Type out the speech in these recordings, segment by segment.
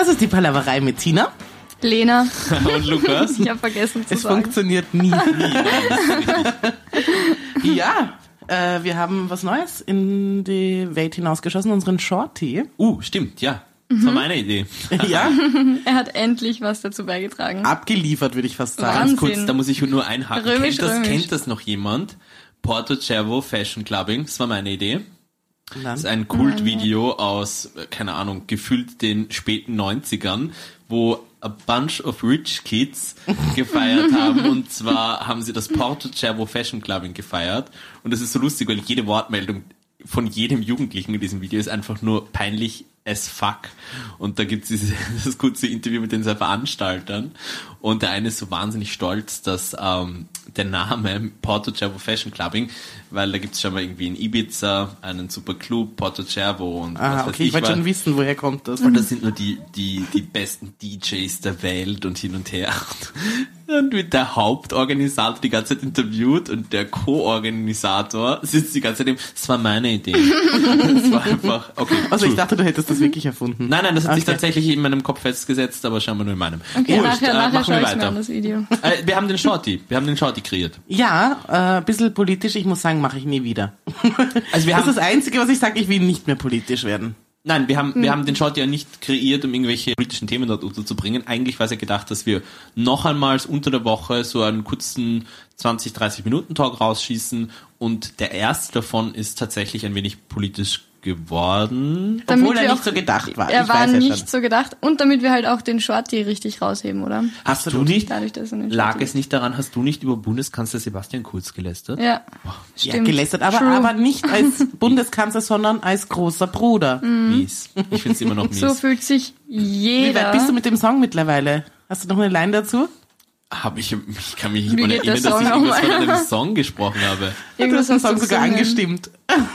Das ist die Palaverei mit Tina. Lena, Und Lukas? ich habe vergessen zu Es sagen. funktioniert nie. ja, äh, wir haben was Neues in die Welt hinausgeschossen, unseren Shorty. Uh, stimmt, ja. Das war meine Idee. Ja, Er hat endlich was dazu beigetragen. abgeliefert, würde ich fast sagen. Wahnsinn. Ganz kurz, da muss ich nur einhaken. Römisch, kennt, das, römisch. kennt das noch jemand? Porto Cervo Fashion Clubbing, das war meine Idee. Das ist ein Kultvideo aus, äh, keine Ahnung, gefühlt den späten 90ern, wo a bunch of rich kids gefeiert haben. Und zwar haben sie das Porto Cervo Fashion Clubbing gefeiert. Und das ist so lustig, weil jede Wortmeldung von jedem Jugendlichen in diesem Video ist einfach nur peinlich as fuck. Und da gibt's dieses, das kurze Interview mit den zwei Veranstaltern. Und der eine ist so wahnsinnig stolz, dass ähm, der Name Porto Cervo Fashion Clubbing, weil da gibt's schon mal irgendwie in Ibiza einen super Club, Porto Cervo und ah, was weiß okay, ich wollte was. schon wissen, woher kommt das. Und das sind nur die, die, die besten DJs der Welt und hin und her. Und wird der Hauptorganisator die ganze Zeit interviewt und der Co-Organisator sitzt die ganze Zeit im, das war meine Idee. Das war einfach, okay. Also ich dachte, du hättest das wirklich erfunden. Nein, nein, das hat sich Okay. tatsächlich in meinem Kopf festgesetzt, aber scheinbar nur in meinem. Okay, Wurscht, nachher, äh, nachher machen wir ich mir weiter. an das Video. Äh, wir haben den Shorty, wir haben den Shorty kreiert. Ja, äh, ein bisschen politisch, ich muss sagen, mache ich nie wieder. Also wir das haben, ist das Einzige, was ich sage, ich will nicht mehr politisch werden. nein, wir haben, Hm. wir haben den Shorty ja nicht kreiert, um irgendwelche politischen Themen dort unterzubringen. Eigentlich war es ja gedacht, dass wir noch einmal unter der Woche so einen kurzen 20, 30 Minuten Talk rausschießen und der erste davon ist tatsächlich ein wenig politisch geworden. Damit Obwohl er nicht auch- so gedacht war. Er ich war weiß ja nicht schon. so gedacht. Und damit wir halt auch den Shorty richtig rausheben, oder? Hast du nicht, Dadurch, dass er lag es nicht daran, hast du nicht über Bundeskanzler Sebastian Kurz gelästert? Ja, Ja, stimmt. gelästert, aber, True. aber nicht als Bundeskanzler, sondern als großer Bruder. Mies. Ich finde es immer noch mies. So fühlt sich jeder. Wie weit bist du mit dem Song mittlerweile? Hast du noch eine Line dazu? Hab ich, ich kann mich nicht mal erinnern, dass Song ich irgendwas von einem Song gesprochen habe. Du Irgendwas hast den Song du sogar gesungen. angestimmt.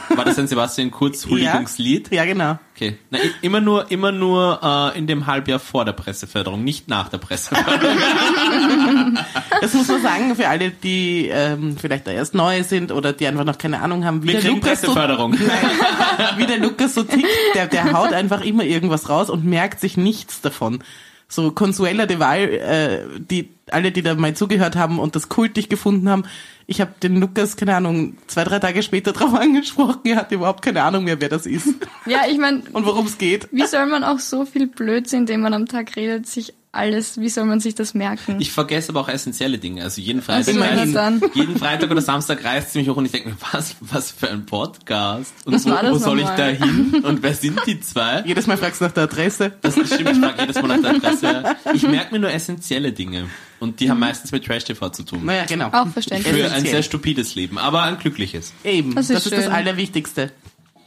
War das ein Sebastian Kurz Huldigungslied? Ja, genau. Okay. Na, immer nur, immer nur äh, in dem Halbjahr vor der Presseförderung, nicht nach der Presseförderung. Das muss man sagen, für alle, die ähm, vielleicht da erst neu sind oder die einfach noch keine Ahnung haben, wie, Wir der kriegen Lukas, so, Presseförderung. wie der Lukas so tickt. Der, der haut einfach immer irgendwas raus und merkt sich nichts davon. So Consuela de Val, äh, die alle, die da mal zugehört haben und das kultig gefunden haben, ich habe den Lukas, keine Ahnung, zwei, drei Tage später drauf angesprochen, er hat überhaupt keine Ahnung mehr, wer das ist. Ja, ich meine, und worum es geht. wie soll man auch so viel Blödsinn, den man am Tag redet, sich alles, wie soll man sich das merken? Ich vergesse aber auch essentielle Dinge. Also jeden Also, Freitag, dann. jeden Freitag oder Samstag reißt sie mich hoch und ich denke mir, was, was für ein Podcast? Und Was wo, war das wo soll ich da hin? Und wer sind die zwei? Jedes Mal fragst du nach der Adresse. Das stimmt, ich frage jedes Mal nach der Adresse. Ich merke mir nur essentielle Dinge. Und die haben meistens mit Trash-TV zu tun. Naja, genau. Auch verständlich. Für ein sehr stupides Leben, aber ein glückliches. Eben, Das das ist ist, das. Allerwichtigste.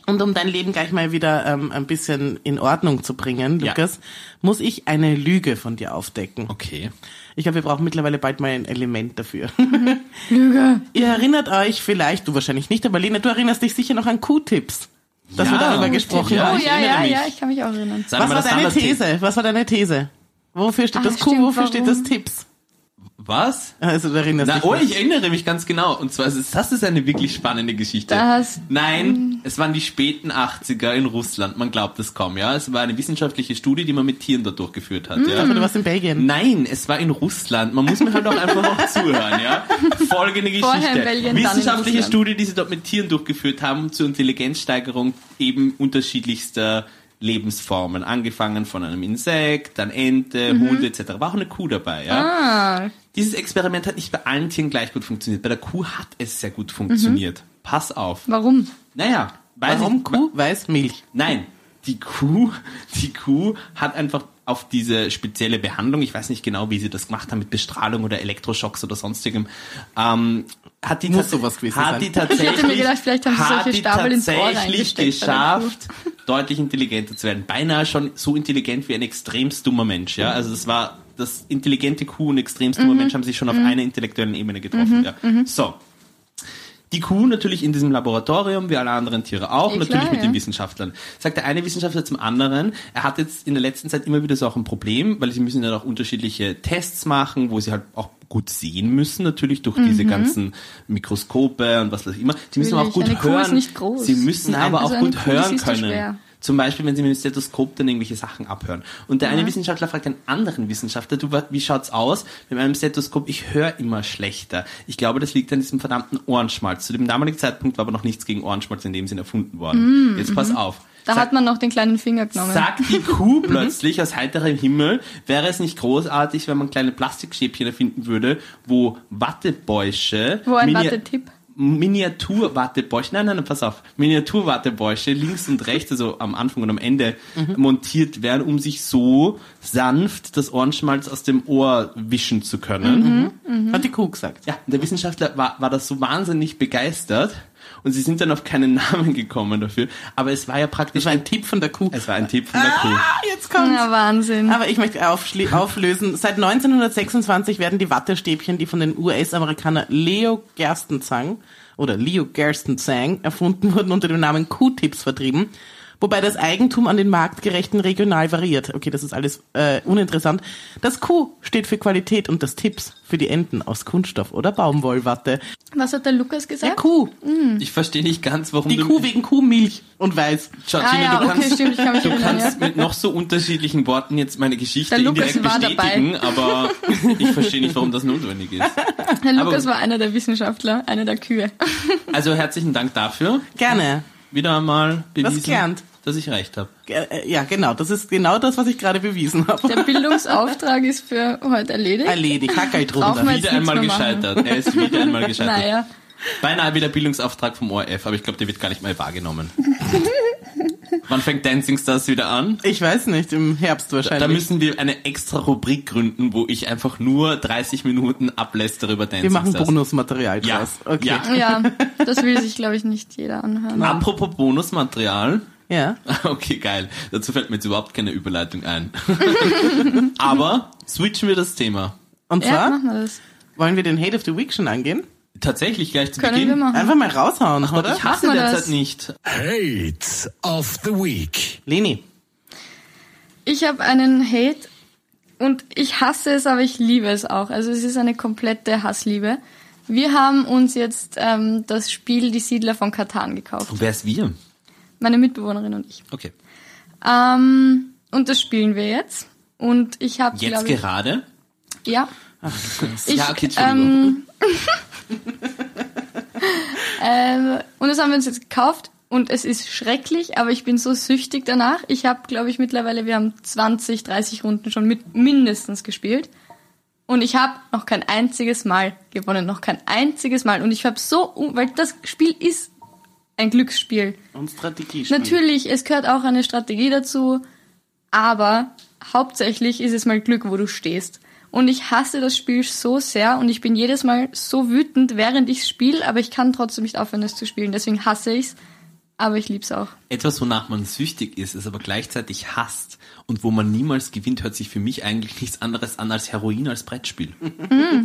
Und um dein Leben gleich mal wieder ähm, ein bisschen in Ordnung zu bringen, Ja. Lukas, muss ich eine Lüge von dir aufdecken. Okay. Ich glaube, wir brauchen mittlerweile bald mal ein Element dafür. Lüge. Ihr erinnert euch vielleicht, du wahrscheinlich nicht, aber Lena, du erinnerst dich sicher noch an Q-Tips, dass Ja. wir darüber gesprochen ja. Oh haben. ich ja, ja, mich. ja, ich kann mich auch erinnern. Sag Was war deine. These? Was war deine These? Wofür steht Ah, das Q? stimmt, Wofür steht warum? das Tipps? Was? Also du erinnerst Na, dich oh, ich erinnere mich ganz genau. Und zwar, ist das ist eine wirklich spannende Geschichte. Das- Nein, es waren die späten 80er in Russland. Man glaubt es kaum, ja. Es war eine wissenschaftliche Studie, die man mit Tieren dort durchgeführt hat, ja. Aber du warst in Belgien. Nein, es war in Russland. Man muss mir halt auch einfach noch zuhören, ja. Folgende Geschichte. Vorher in Belgien, dann in Wissenschaftliche. Studie, die sie dort mit Tieren durchgeführt haben, zur Intelligenzsteigerung eben unterschiedlichster Lebensformen. Angefangen von einem Insekt, dann Ente, Mhm. Hunde etc. War auch eine Kuh dabei, ja. Ah, Dieses Experiment hat nicht bei allen Tieren gleich gut funktioniert. Bei der Kuh hat es sehr gut funktioniert. Pass auf. warum? Naja, weiß Warum ich, Kuh? Weiß Milch. Nein, die Kuh, die Kuh hat einfach auf diese spezielle Behandlung, ich weiß nicht genau, wie sie das gemacht haben, mit Bestrahlung oder Elektroschocks oder sonstigem, ähm, hat die, Muss sowas gewesen hat sein. die tatsächlich, Ich hätte mir gedacht, vielleicht haben sie hat solche Stabel ins Ohr tatsächlich geschafft, deutlich intelligenter zu werden. Beinahe schon so intelligent wie ein extremst dummer Mensch, ja. Also das war, das intelligente Kuh und extremst Mhm. dummer Mensch haben sich schon auf einer intellektuellen Ebene getroffen, ja. So. Die Kuh natürlich in diesem Laboratorium, wie alle anderen Tiere auch, Ja, natürlich klar, mit ja. den Wissenschaftlern. Sagt der eine Wissenschaftler zum anderen, er hat jetzt in der letzten Zeit immer wieder so auch ein Problem, weil sie müssen ja auch unterschiedliche Tests machen, wo sie halt auch gut sehen müssen, natürlich durch diese Mhm. ganzen Mikroskope und was weiß ich immer. Sie müssen aber auch gut Natürlich, eine hören. ist nicht groß. Sie müssen Nein, aber also auch gut hören können. Zum Beispiel, wenn sie mit dem Stethoskop dann irgendwelche Sachen abhören. Und der eine Mhm. Wissenschaftler fragt einen anderen Wissenschaftler, du, wie schaut's aus mit meinem Stethoskop? Ich höre immer schlechter. Ich glaube, das liegt an diesem verdammten Ohrenschmalz. Zu dem damaligen Zeitpunkt war aber noch nichts gegen Ohrenschmalz in dem Sinn erfunden worden. Jetzt pass auf. Mhm. Da Sag- hat man noch den kleinen Finger genommen. Sagt die Kuh plötzlich aus heiterem Himmel, wäre es nicht großartig, wenn man kleine Plastikstäbchen erfinden würde, wo Wattebäusche, Wo ein Wattetipp. Miniatur-Wattebäusche, nein, nein, pass auf, Miniatur-Wattebäusche links und rechts, also am Anfang und am Ende montiert werden, um sich so sanft das Ohrenschmalz aus dem Ohr wischen zu können. Hat die Kuh gesagt. Ja, der Wissenschaftler war, war das so wahnsinnig begeistert und sie sind dann auf keinen Namen gekommen dafür, aber es war ja praktisch Das war ein Tipp von der Kuh. es war ein Tipp von der Kuh. Ah, jetzt kommt's. Ja, Wahnsinn. Aber ich möchte aufschli- auflösen. Seit 1926 werden die Wattestäbchen, die von den US-Amerikaner Leo Gerstenzang oder Leo Gerstenzang erfunden wurden, unter dem Namen Q-Tips vertrieben. Wobei das Eigentum an den marktgerechten regional variiert. Okay, das ist alles äh, uninteressant. Das Q steht für Qualität und das Tipps für die Enden aus Kunststoff oder Baumwollwatte. Was hat der Lukas Der gesagt? Kuh. Ich verstehe nicht ganz, warum Die du Kuh wegen Kuhmilch und Weiß. Schau, Ah Gina, ja, du okay, kannst, stimmt, ich kann mich du erinnern, kannst ja. mit noch so unterschiedlichen Worten jetzt meine Geschichte Der Lukas indirekt war bestätigen, aber ich verstehe nicht, warum das notwendig ist. Der Aber- Lukas war einer der Wissenschaftler, einer der Kühe. Also herzlichen Dank dafür. Gerne. Wieder einmal bewiesen, dass ich recht habe. Äh, Ja, genau. Das ist genau das, was ich gerade bewiesen habe. Der Bildungsauftrag ist für heute erledigt. Erledigt. Hackerl drunter. Wieder einmal gescheitert. Er ist wieder einmal gescheitert. Naja, Beinahe wieder Bildungsauftrag vom ORF, aber ich glaube, der wird gar nicht mal wahrgenommen. Wann fängt Dancing Stars wieder an? Ich weiß nicht, im Herbst wahrscheinlich. Da müssen wir eine extra Rubrik gründen, wo ich einfach nur 30 Minuten ablästere über Dancing wir machen Stars. Bonusmaterial Ja, draus. Okay. ja. ja, das will sich, glaube ich, nicht jeder anhören. Apropos Bonusmaterial. Ja. Okay, geil. Dazu fällt mir jetzt überhaupt keine Überleitung ein. Aber switchen wir das Thema. Und Ja, zwar machen wir das. wollen wir den Hate of the Week schon angehen? Tatsächlich gleich zu Können Beginn. Einfach mal raushauen, oder? Ich hasse derzeit das. nicht. Hate of the Week. Leni. Ich habe einen Hate und ich hasse es, aber ich liebe es auch. Also es ist eine komplette Hassliebe. Wir haben uns jetzt ähm, das Spiel Die Siedler von Katan gekauft. Und wer ist wir? Meine Mitbewohnerin und ich. Okay. Ähm, und das spielen wir jetzt. Und ich habe, Jetzt ich, gerade? ja. Ich, ja, okay, Entschuldigung. ähm, ähm, und das haben wir uns jetzt gekauft und es ist schrecklich, aber ich bin so süchtig danach. Ich habe, glaube ich, mittlerweile, wir haben 20, 30 Runden schon mit mindestens gespielt. Und ich habe noch kein einziges Mal gewonnen, noch kein einziges Mal. Und ich habe so, weil das Spiel ist ein Glücksspiel. Und Strategiespiel. Natürlich, es gehört auch eine Strategie dazu, aber hauptsächlich ist es mal Glück, wo du stehst. Und ich hasse das Spiel so sehr und ich bin jedes Mal so wütend, während ich spiele, aber ich kann trotzdem nicht aufhören, es zu spielen. Deswegen hasse ich's, aber ich lieb's auch. Etwas, wonach man süchtig ist, es aber gleichzeitig hasst und wo man niemals gewinnt, hört sich für mich eigentlich nichts anderes an als Heroin als Brettspiel.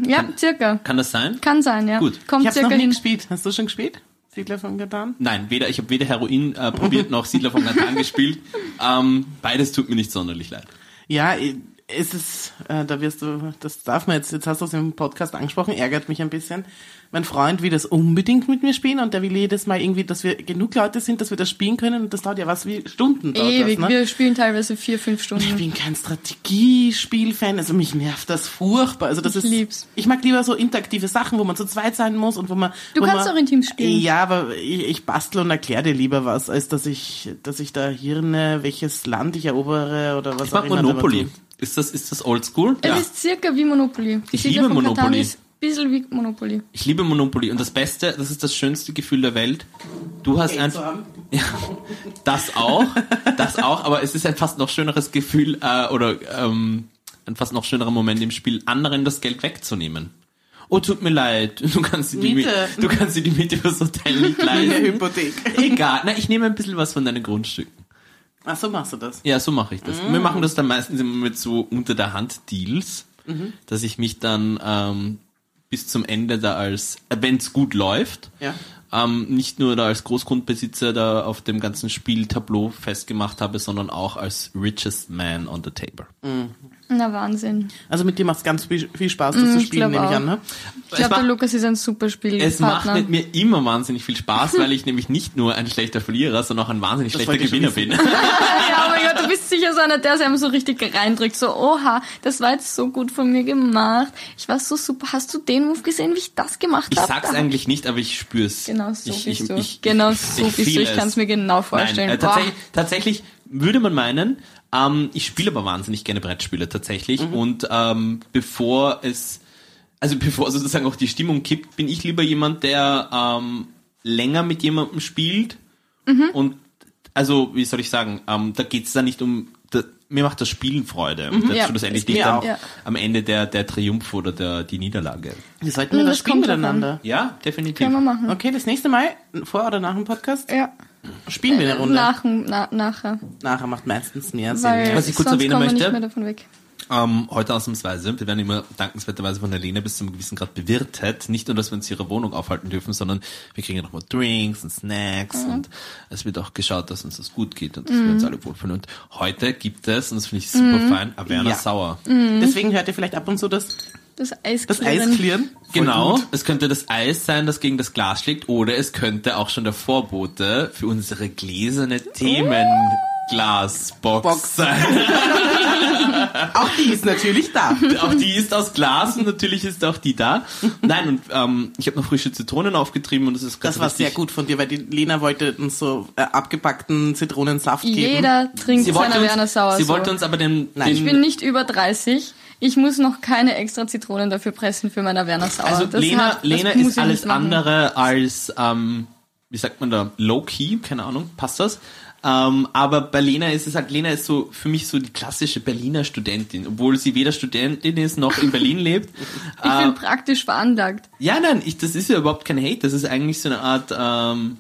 Ja, circa. Kann das sein? Kann sein, ja. Gut. Kommt Ich hab's noch circa nie hin. gespielt. Hast du schon gespielt? Siedler von Katan? Nein, weder ich habe weder Heroin äh, probiert noch Siedler von Katan gespielt. Ähm, beides tut mir nicht sonderlich leid. Ja, eh, es ist, äh, da wirst du, das darf man jetzt, jetzt hast du es im Podcast angesprochen, ärgert mich ein bisschen. Mein Freund will das unbedingt mit mir spielen und der will jedes Mal irgendwie, dass wir genug Leute sind, dass wir das spielen können und das dauert ja was wie Stunden. Dauert Ewig. Das, ne? Wir spielen teilweise vier, fünf Ich Stunden. bin kein Strategiespiel-Fan, also mich nervt das furchtbar. Also das Ich ist, lieb's. ich mag lieber so interaktive Sachen, wo man zu zweit sein muss und wo man. Du wo kannst man, auch in Teams spielen. Ja, aber ich, ich bastel und erkläre dir lieber was, als dass ich, dass ich da Hirne, welches Land ich erobere oder was Ich auch immer. Monopoly. Ist das, ist das oldschool? Es ist circa wie Monopoly. Die Ich Siedler liebe von Katan Monopoly. ist ein bisschen wie Monopoly. Ich liebe Monopoly und das Beste, das ist das schönste Gefühl der Welt. Du hast Geld ein, zu haben. ja, das auch, das auch, aber es ist ein fast noch schöneres Gefühl äh, oder ähm, ein fast noch schönerer Moment im Spiel, anderen das Geld wegzunehmen. Oh, tut mir leid, du kannst dir die Miete. Du kannst dir die Miete fürs Hotel nicht In der leisten. Hypothek. Egal, na, ich nehme ein bisschen was von deinen Grundstücken. Ach so machst du das. Ja, so mache ich das. Wir machen das dann meistens immer mit so unter der Hand Deals, dass ich mich dann ähm, bis zum Ende da als, äh, wenn's gut läuft, Ja. Ähm, nicht nur da als Großgrundbesitzer da auf dem ganzen Spieltableau festgemacht habe, sondern auch als richest man on the table. Na, Wahnsinn. Also mit dir macht es ganz viel, viel Spaß, das Mm, zu ich spielen, nehme ich auch. an, ne? Ich glaube, der Lukas ist ein super Es macht Spielpartner. mit mir immer wahnsinnig viel Spaß, weil ich nämlich nicht nur ein schlechter Verlierer, sondern auch ein wahnsinnig schlechter ich schon Gewinner bin. Ja, oh mein Gott, du bist sicher so einer, der sich einfach so richtig reindrückt. So, oha, das war jetzt so gut von mir gemacht. Ich war so super. Hast du den Move gesehen, wie ich das gemacht Ich habe? sag's eigentlich nicht, aber ich spür's. Genau so ich, bist ich, du. Ich, genau so ich bist du. Ich kann es mir genau vorstellen. Nein, äh, tatsächlich, tatsächlich würde man meinen, ähm, ich spiele aber wahnsinnig gerne Brettspiele tatsächlich Mhm. und ähm, bevor es, also bevor sozusagen auch die Stimmung kippt, bin ich lieber jemand, der ähm, länger mit jemandem spielt Mhm. und also wie soll ich sagen, ähm, da geht's dann nicht um, mir macht das Spielen Freude und Mhm. Ja, schlussendlich ist nicht am. Ja. am Ende der, der Triumph oder der, die Niederlage. Wir sollten wir das das spielen miteinander. Ja, definitiv. Können wir machen. Okay, das nächste Mal, vor oder nach dem Podcast, Ja, spielen wir eine Runde. nach, na, nachher. Nachher macht meistens mehr Sinn. Weil Was ich kurz sonst erwähnen kommen wir möchte- nicht mehr davon weg. Ähm, heute ausnahmsweise. Wir werden immer dankenswerterweise von der Lena bis zu einem gewissen Grad bewirtet. Nicht nur, dass wir uns in ihrer Wohnung aufhalten dürfen, sondern wir kriegen ja nochmal Drinks und Snacks und es wird auch geschaut, dass uns das gut geht und dass wir uns alle wohlfühlen. Und heute gibt es, und das finde ich super fein, Averna Ja. Sauer. Deswegen hört ihr vielleicht ab und zu das, Das Eis das Eis klirren. Genau, gut. es könnte das Eis sein, das gegen das Glas schlägt, oder es könnte auch schon der Vorbote für unsere gläserne Themenglasbox Box. sein. Auch die ist natürlich da. auch die ist aus Glas und natürlich ist auch die da. Nein, und ähm, ich habe noch frische Zitronen aufgetrieben und das ist ganz Das war sehr gut von dir, weil die Lena wollte uns so äh, abgepackten Zitronensaft geben. Jeder trinkt Sie seine Werner Sauer sie so. wollte uns aber den, Nein, den Ich bin nicht über 30. Ich muss noch keine extra Zitronen dafür pressen für meine Werner Sauer. also Das Lena, hat- Lena ist alles andere als, ähm, wie sagt man da, low-key, keine Ahnung, passt das? Ähm, aber bei Lena ist es halt, Lena ist so für mich so die klassische Berliner Studentin, obwohl sie weder Studentin ist noch in Berlin lebt. Ich Äh, bin praktisch veranlagt. Ja, nein, ich, das ist ja überhaupt kein Hate. Das ist eigentlich so eine Art, ähm,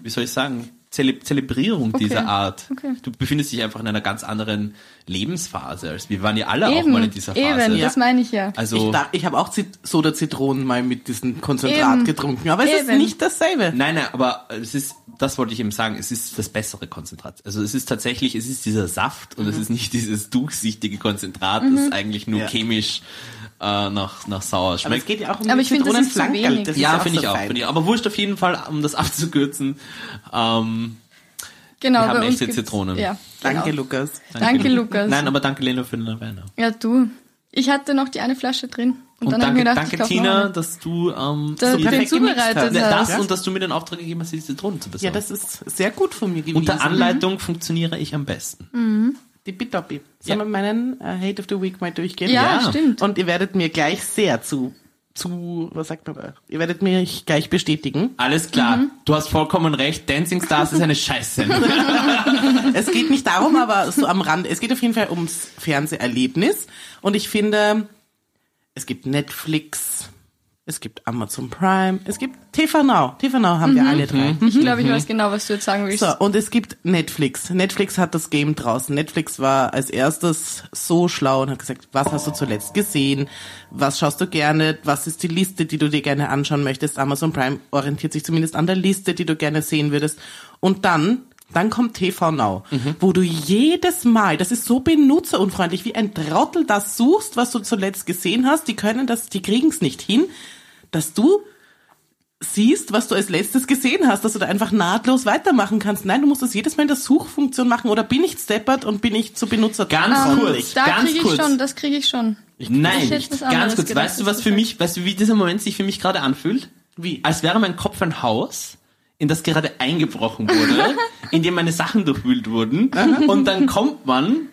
wie soll ich sagen, Zele Zelebrierung Okay. dieser Art. Okay. Du befindest dich einfach in einer ganz anderen Lebensphase als wir waren ja alle auch Eben, mal in dieser Phase. eben, Ja. das meine ich ja. Also Ich, ich habe auch Zit Soda-Zitronen mal mit diesem Konzentrat Eben. getrunken, aber es ist Eben. nicht dasselbe. Nein, nein, aber es ist, das wollte ich eben sagen, es ist das bessere Konzentrat. Also es ist tatsächlich, es ist dieser Saft und es ist nicht dieses durchsichtige Konzentrat, das eigentlich nur Ja. chemisch äh, nach, nach sauer Aber es schmeckt. geht ja auch um Aber die ich ist Zitronenflankerl. ist ja, finde so ich auch. Finde ich. Aber wurscht auf jeden Fall, um das abzukürzen. Ähm, Genau, Wir haben bei uns echte Zitronen. Ja, Danke, genau. Lukas. Danke, Lukas. Nein, aber danke Lena für den Erwähner. Ja, du. Ich hatte noch die eine Flasche drin. Und, Und dann habe ich danke, mir gedacht, danke Tina, dass du ähm, Da- die- den perfekt zubereitet hast. Das Ja. und dass du mir den Auftrag gegeben hast, diese Zitronen zu besorgen. Ja, das ist sehr gut von mir gewesen. Unter Anleitung funktioniere ich am besten. Die Bitoppi. Sollen Ja. wir meinen äh, Hate of the Week mal durchgehen? Ja, Ja. stimmt. Und ihr werdet mir gleich sehr zu, zu, was sagt man da? Ihr werdet mich gleich bestätigen. Alles klar, Mhm. du hast vollkommen recht, Dancing Stars ist eine Scheiße. Es geht nicht darum, aber so am Rand. Es geht auf jeden Fall ums Fernseherlebnis. Und ich finde, es gibt Netflix, es gibt Amazon Prime, es gibt TV Now. TV Now haben wir alle drei. Ich glaube, ich weiß genau, was du jetzt sagen willst. So, und es gibt Netflix. Netflix hat das Game draußen. Netflix war als erstes so schlau und hat gesagt, was hast du zuletzt gesehen? Was schaust du gerne? Was ist die Liste, die du dir gerne anschauen möchtest? Amazon Prime orientiert sich zumindest an der Liste, die du gerne sehen würdest. Und dann, dann kommt TV Now, wo du jedes Mal, das ist so benutzerunfreundlich, wie ein Trottel das suchst, was du zuletzt gesehen hast. Die können das, die kriegen es nicht hin, dass du siehst, was du als letztes gesehen hast, dass du da einfach nahtlos weitermachen kannst. Nein, du musst das jedes Mal in der Suchfunktion machen oder bin ich steppert und bin ich zu Benutzer Ganz Ähm, kurz, da ganz kriege ich kurz. schon, das kriege ich schon. Nein, Ich hätte was ganz kurz. gedacht, weißt du, was für mich, weißt du, wie dieser Moment sich für mich gerade anfühlt? Wie? Als wäre mein Kopf ein Haus, in das gerade eingebrochen wurde, in dem meine Sachen durchwühlt wurden. und dann kommt man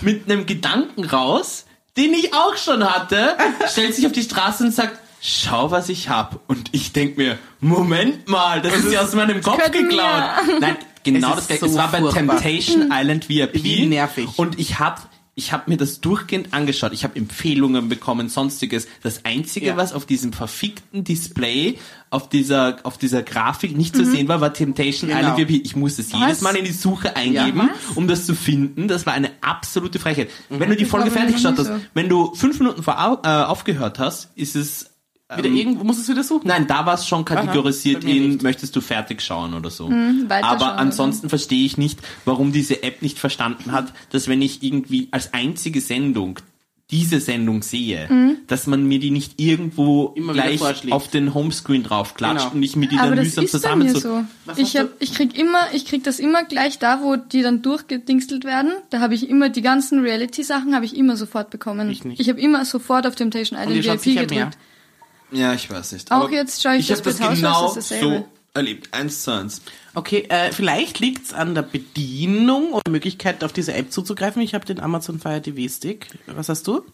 mit einem Gedanken raus, den ich auch schon hatte, stellt sich auf die Straße und sagt, schau, was ich hab. Und ich denk mir, Moment mal, das ist ja aus meinem Kopf geklaut. Nein, genau Es das gleiche. so es war bei furchtbar. Temptation Island VIP. Wie nervig. Und ich hab ich habe mir das durchgehend angeschaut. Ich habe Empfehlungen bekommen, sonstiges. Das einzige, Ja. was auf diesem verfickten Display, auf dieser, auf dieser Grafik nicht zu sehen war, war Temptation Genau. Island VIP. Ich musste es jedes? Mal in die Suche eingeben, Ja, um das zu finden. Das war eine absolute Frechheit. Wenn du die Folge fertig geschaut hast, so. wenn du fünf Minuten vor, äh, aufgehört hast, ist es Wieder irgendwo, muss es wieder suchen. Nein, da war es schon kategorisiert mir in, nicht. möchtest du fertig schauen oder so. weiterschauen Aber ansonsten verstehe ich nicht, warum diese App nicht verstanden hat, dass wenn ich irgendwie als einzige Sendung diese Sendung sehe, dass man mir die nicht irgendwo Immer gleich auf den Homescreen draufklatscht Genau. und ich mir die dann mühsam zusammen so. Ich hab, ich krieg immer, ich krieg das immer gleich da, wo die dann durchgedingstelt werden. Da habe ich immer die ganzen Reality-Sachen habe ich immer sofort bekommen. Ich nicht. Ich habe immer sofort auf Temptation Island VIP gedrückt. mehr. Ja, ich weiß nicht. Auch Aber jetzt schaue ich ich das das genau das ist dasselbe. so erlebt. Eins zu eins. Okay, äh, vielleicht liegt's an der Bedienung oder Möglichkeit, auf diese App zuzugreifen. Ich habe den Amazon Fire TV Stick. Was hast du?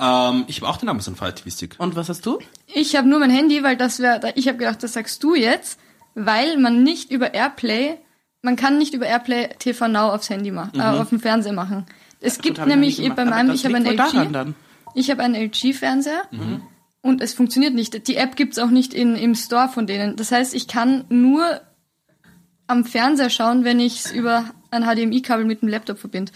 Ähm, ich habe auch den Amazon Fire TV Stick. Und was hast du? Ich habe nur mein Handy, weil das wäre, ich habe gedacht, das sagst du jetzt, weil man nicht über Airplay, man kann nicht über Airplay TV Now aufs Handy machen, äh, auf dem Fernseher machen. Es gibt ich noch nämlich bei meinem, ich habe einen LG, dann. ich habe einen LG-Fernseher und es funktioniert nicht. Die App gibt's auch nicht in, im Store von denen. Das heißt, ich kann nur am Fernseher schauen, wenn ich es über ein HDMI-Kabel mit dem Laptop verbinde.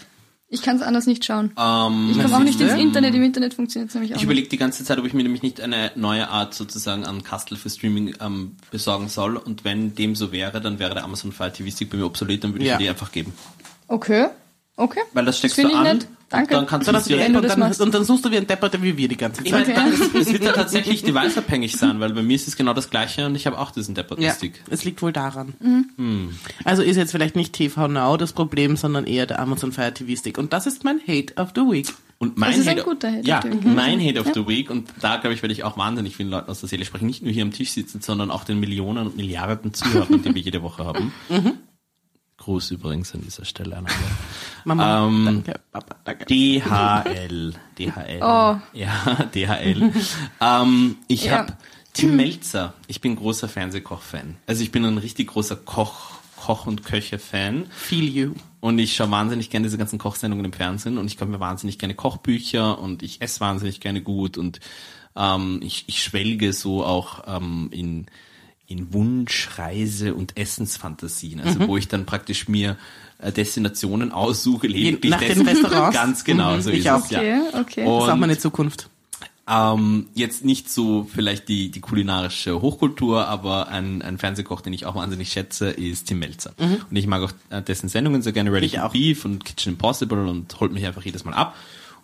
Ich kann es anders nicht schauen. Ähm, ich komme auch nicht ins Internet. Im Internet funktioniert es nämlich auch Ich überlege die ganze Zeit, ob ich mir nämlich nicht eine neue Art sozusagen an Kastel für Streaming ähm, besorgen soll. Und wenn dem so wäre, dann wäre der Amazon Fire TV Stick bei mir obsolet, dann würde ich Ja. mir die einfach geben. Okay, okay. Weil das steckst finde du an nett. Danke. und dann kannst du das direkt... Und dann, und dann suchst du wie ein Depperter wie wir die ganze Ich Zeit. meine, Okay. dann- es wird dann tatsächlich deviceabhängig sein, weil bei mir ist es genau das gleiche und ich habe auch diesen Depperten Ja, es liegt wohl daran. Mhm. Also ist jetzt vielleicht nicht TV Now das Problem, sondern eher der Amazon Fire TV Stick. Und das ist mein Hate of the Week. Und mein Das ist ein Hate, guter Hate ja, of the Week. mein Hate of the Week und da glaube ich werde ich auch wahnsinnig vielen Leuten aus der Seele sprechen, nicht nur hier am Tisch sitzen, sondern auch den Millionen und Milliarden Zuhörern, die wir jede Woche haben. Mhm. Gruß übrigens an dieser Stelle an alle. Mama, Ähm, danke, Papa, danke. DHL. DHL. Oh. Ja, DHL. ähm, ich Ja. habe Tim Melzer. Ich bin großer Fernsehkoch-Fan. Also ich bin ein richtig großer Koch, Koch- und Köche-Fan. Feel you. Und ich schaue wahnsinnig gerne diese ganzen Kochsendungen im Fernsehen und ich kaufe mir wahnsinnig gerne Kochbücher und ich esse wahnsinnig gerne gut und ähm, ich, ich schwelge so auch ähm, in, in Wunsch, Reise und Essensfantasien. Also wo ich dann praktisch mir äh, Destinationen aussuche, lediglich nach dessen- Restaurants? Ganz genau, Mhm, so ich ist auch. es. Ja. Okay, okay. Das ist auch Und- meine Zukunft. ähm, jetzt nicht so vielleicht die, die kulinarische Hochkultur, aber ein, ein Fernsehkoch, den ich auch wahnsinnig schätze, ist Tim Melzer. Und ich mag auch äh, dessen Sendungen sehr gerne, Ready to. Beef und Kitchen Impossible und holt mich einfach jedes Mal ab.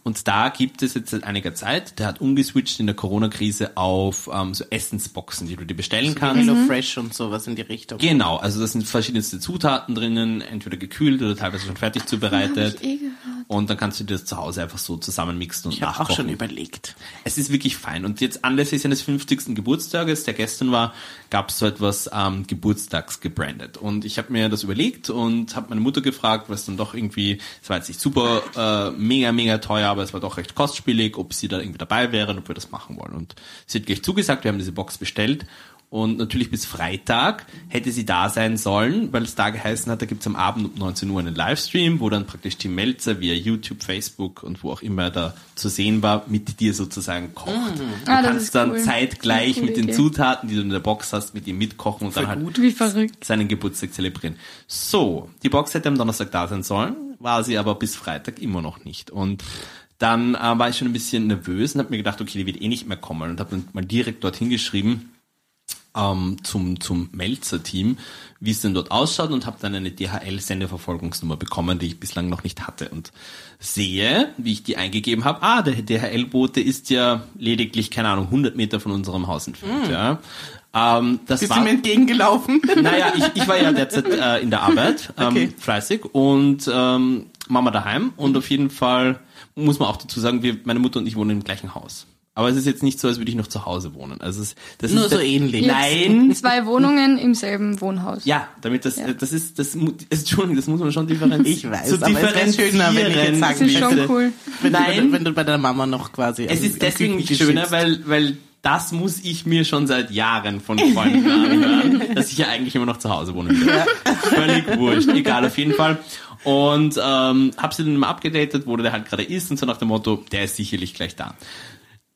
Und da gibt es jetzt seit einiger Zeit, der hat umgeswitcht in der Corona-Krise auf ähm, so Essensboxen, die du dir bestellen kannst. Hello Fresh und sowas in die Richtung. Genau, also da sind verschiedenste Zutaten drinnen, entweder gekühlt oder teilweise schon fertig zubereitet. Hab ich eh gehört. Und dann kannst du dir das zu Hause einfach so zusammenmixen und Ich habe auch nachkochen. schon überlegt. Es ist wirklich fein. Und jetzt anlässlich seines 50. Geburtstages, der gestern war, gab es so etwas ähm, Geburtstags gebrandet. Und ich habe mir das überlegt und habe meine Mutter gefragt, was dann doch irgendwie, es war jetzt nicht super äh, mega, mega teuer, aber es war doch recht kostspielig, ob sie da irgendwie dabei wäre und ob wir das machen wollen. Und sie hat gleich zugesagt, wir haben diese Box bestellt. Und natürlich bis Freitag hätte sie da sein sollen, weil es da geheißen hat, da gibt's am Abend um 19 Uhr einen Livestream, wo dann praktisch Tim Melzer via YouTube, Facebook und wo auch immer da zu sehen war, mit dir sozusagen kocht. Du Ah, kannst dann cool. zeitgleich mit den Idee. Zutaten, die du in der Box hast, mit ihm mitkochen und dann halt Wie verrückt. seinen Geburtstag zelebrieren. So, die Box hätte am Donnerstag da sein sollen, war sie aber bis Freitag immer noch nicht. Und dann äh, war ich schon ein bisschen nervös und habe mir gedacht, okay, die wird eh nicht mehr kommen und habe dann mal direkt dorthin geschrieben ähm, zum, zum Melzer-Team, wie es denn dort ausschaut und habe dann eine DHL-Sendeverfolgungsnummer bekommen, die ich bislang noch nicht hatte und sehe, wie ich die eingegeben habe, ah, der DHL-Bote ist ja lediglich, keine Ahnung, 100 Meter von unserem Haus entfernt. Ja. Ähm, das Bist war du mir entgegengelaufen? naja, ich, ich war ja derzeit äh, in der Arbeit, ähm, Okay. fleißig und ähm, Mama daheim und auf jeden Fall muss man auch dazu sagen, wir, meine Mutter und ich wohnen im gleichen Haus. Aber es ist jetzt nicht so, als würde ich noch zu Hause wohnen. Also es, das Nur ist so ähnlich. Nein. Zwei Wohnungen im selben Wohnhaus. Ja, damit das, Ja. das ist, das, Entschuldigung, das muss man schon differenzieren. Ich weiß, aber es wäre schöner, wenn ich jetzt sagen Das ist schon cool. Wenn, Du, Nein. wenn, wenn du bei deiner Mama noch quasi. Es ist deswegen nicht schöner, weil, weil das muss ich mir schon seit Jahren von Freunden anhören, dass ich ja eigentlich immer noch zu Hause wohne. Völlig wurscht, egal, auf jeden Fall. Und ähm, hab sie dann mal abgedatet, wo der halt gerade ist und so nach dem Motto, der ist sicherlich gleich da.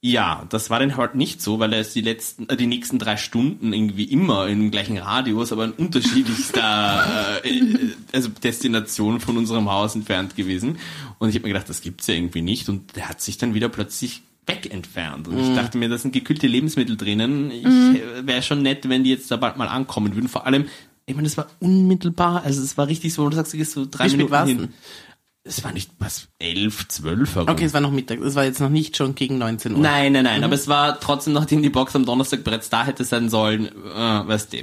Ja, das war dann halt nicht so, weil er ist die letzten, äh, die nächsten drei Stunden irgendwie immer im gleichen Radius, aber in unterschiedlichster äh, äh, also Destination von unserem Haus entfernt gewesen. Und ich habe mir gedacht, das gibt's ja irgendwie nicht. Und der hat sich dann wieder plötzlich Speck entfernt. Und ich dachte mir, da sind gekühlte Lebensmittel drinnen. Ich äh, wäre schon nett, wenn die jetzt da bald mal ankommen würden. Vor allem, ich meine, das war unmittelbar, also es war richtig so, du sagst, du gehst so drei spät Minuten hin. Es war nicht, was, elf, zwölf herum. Okay, es war noch Mittag. Es war jetzt noch nicht schon gegen 19 Uhr. Nein, nein, nein, aber es war trotzdem, nachdem die Box am Donnerstag bereits da hätte sein sollen, äh, weißt du.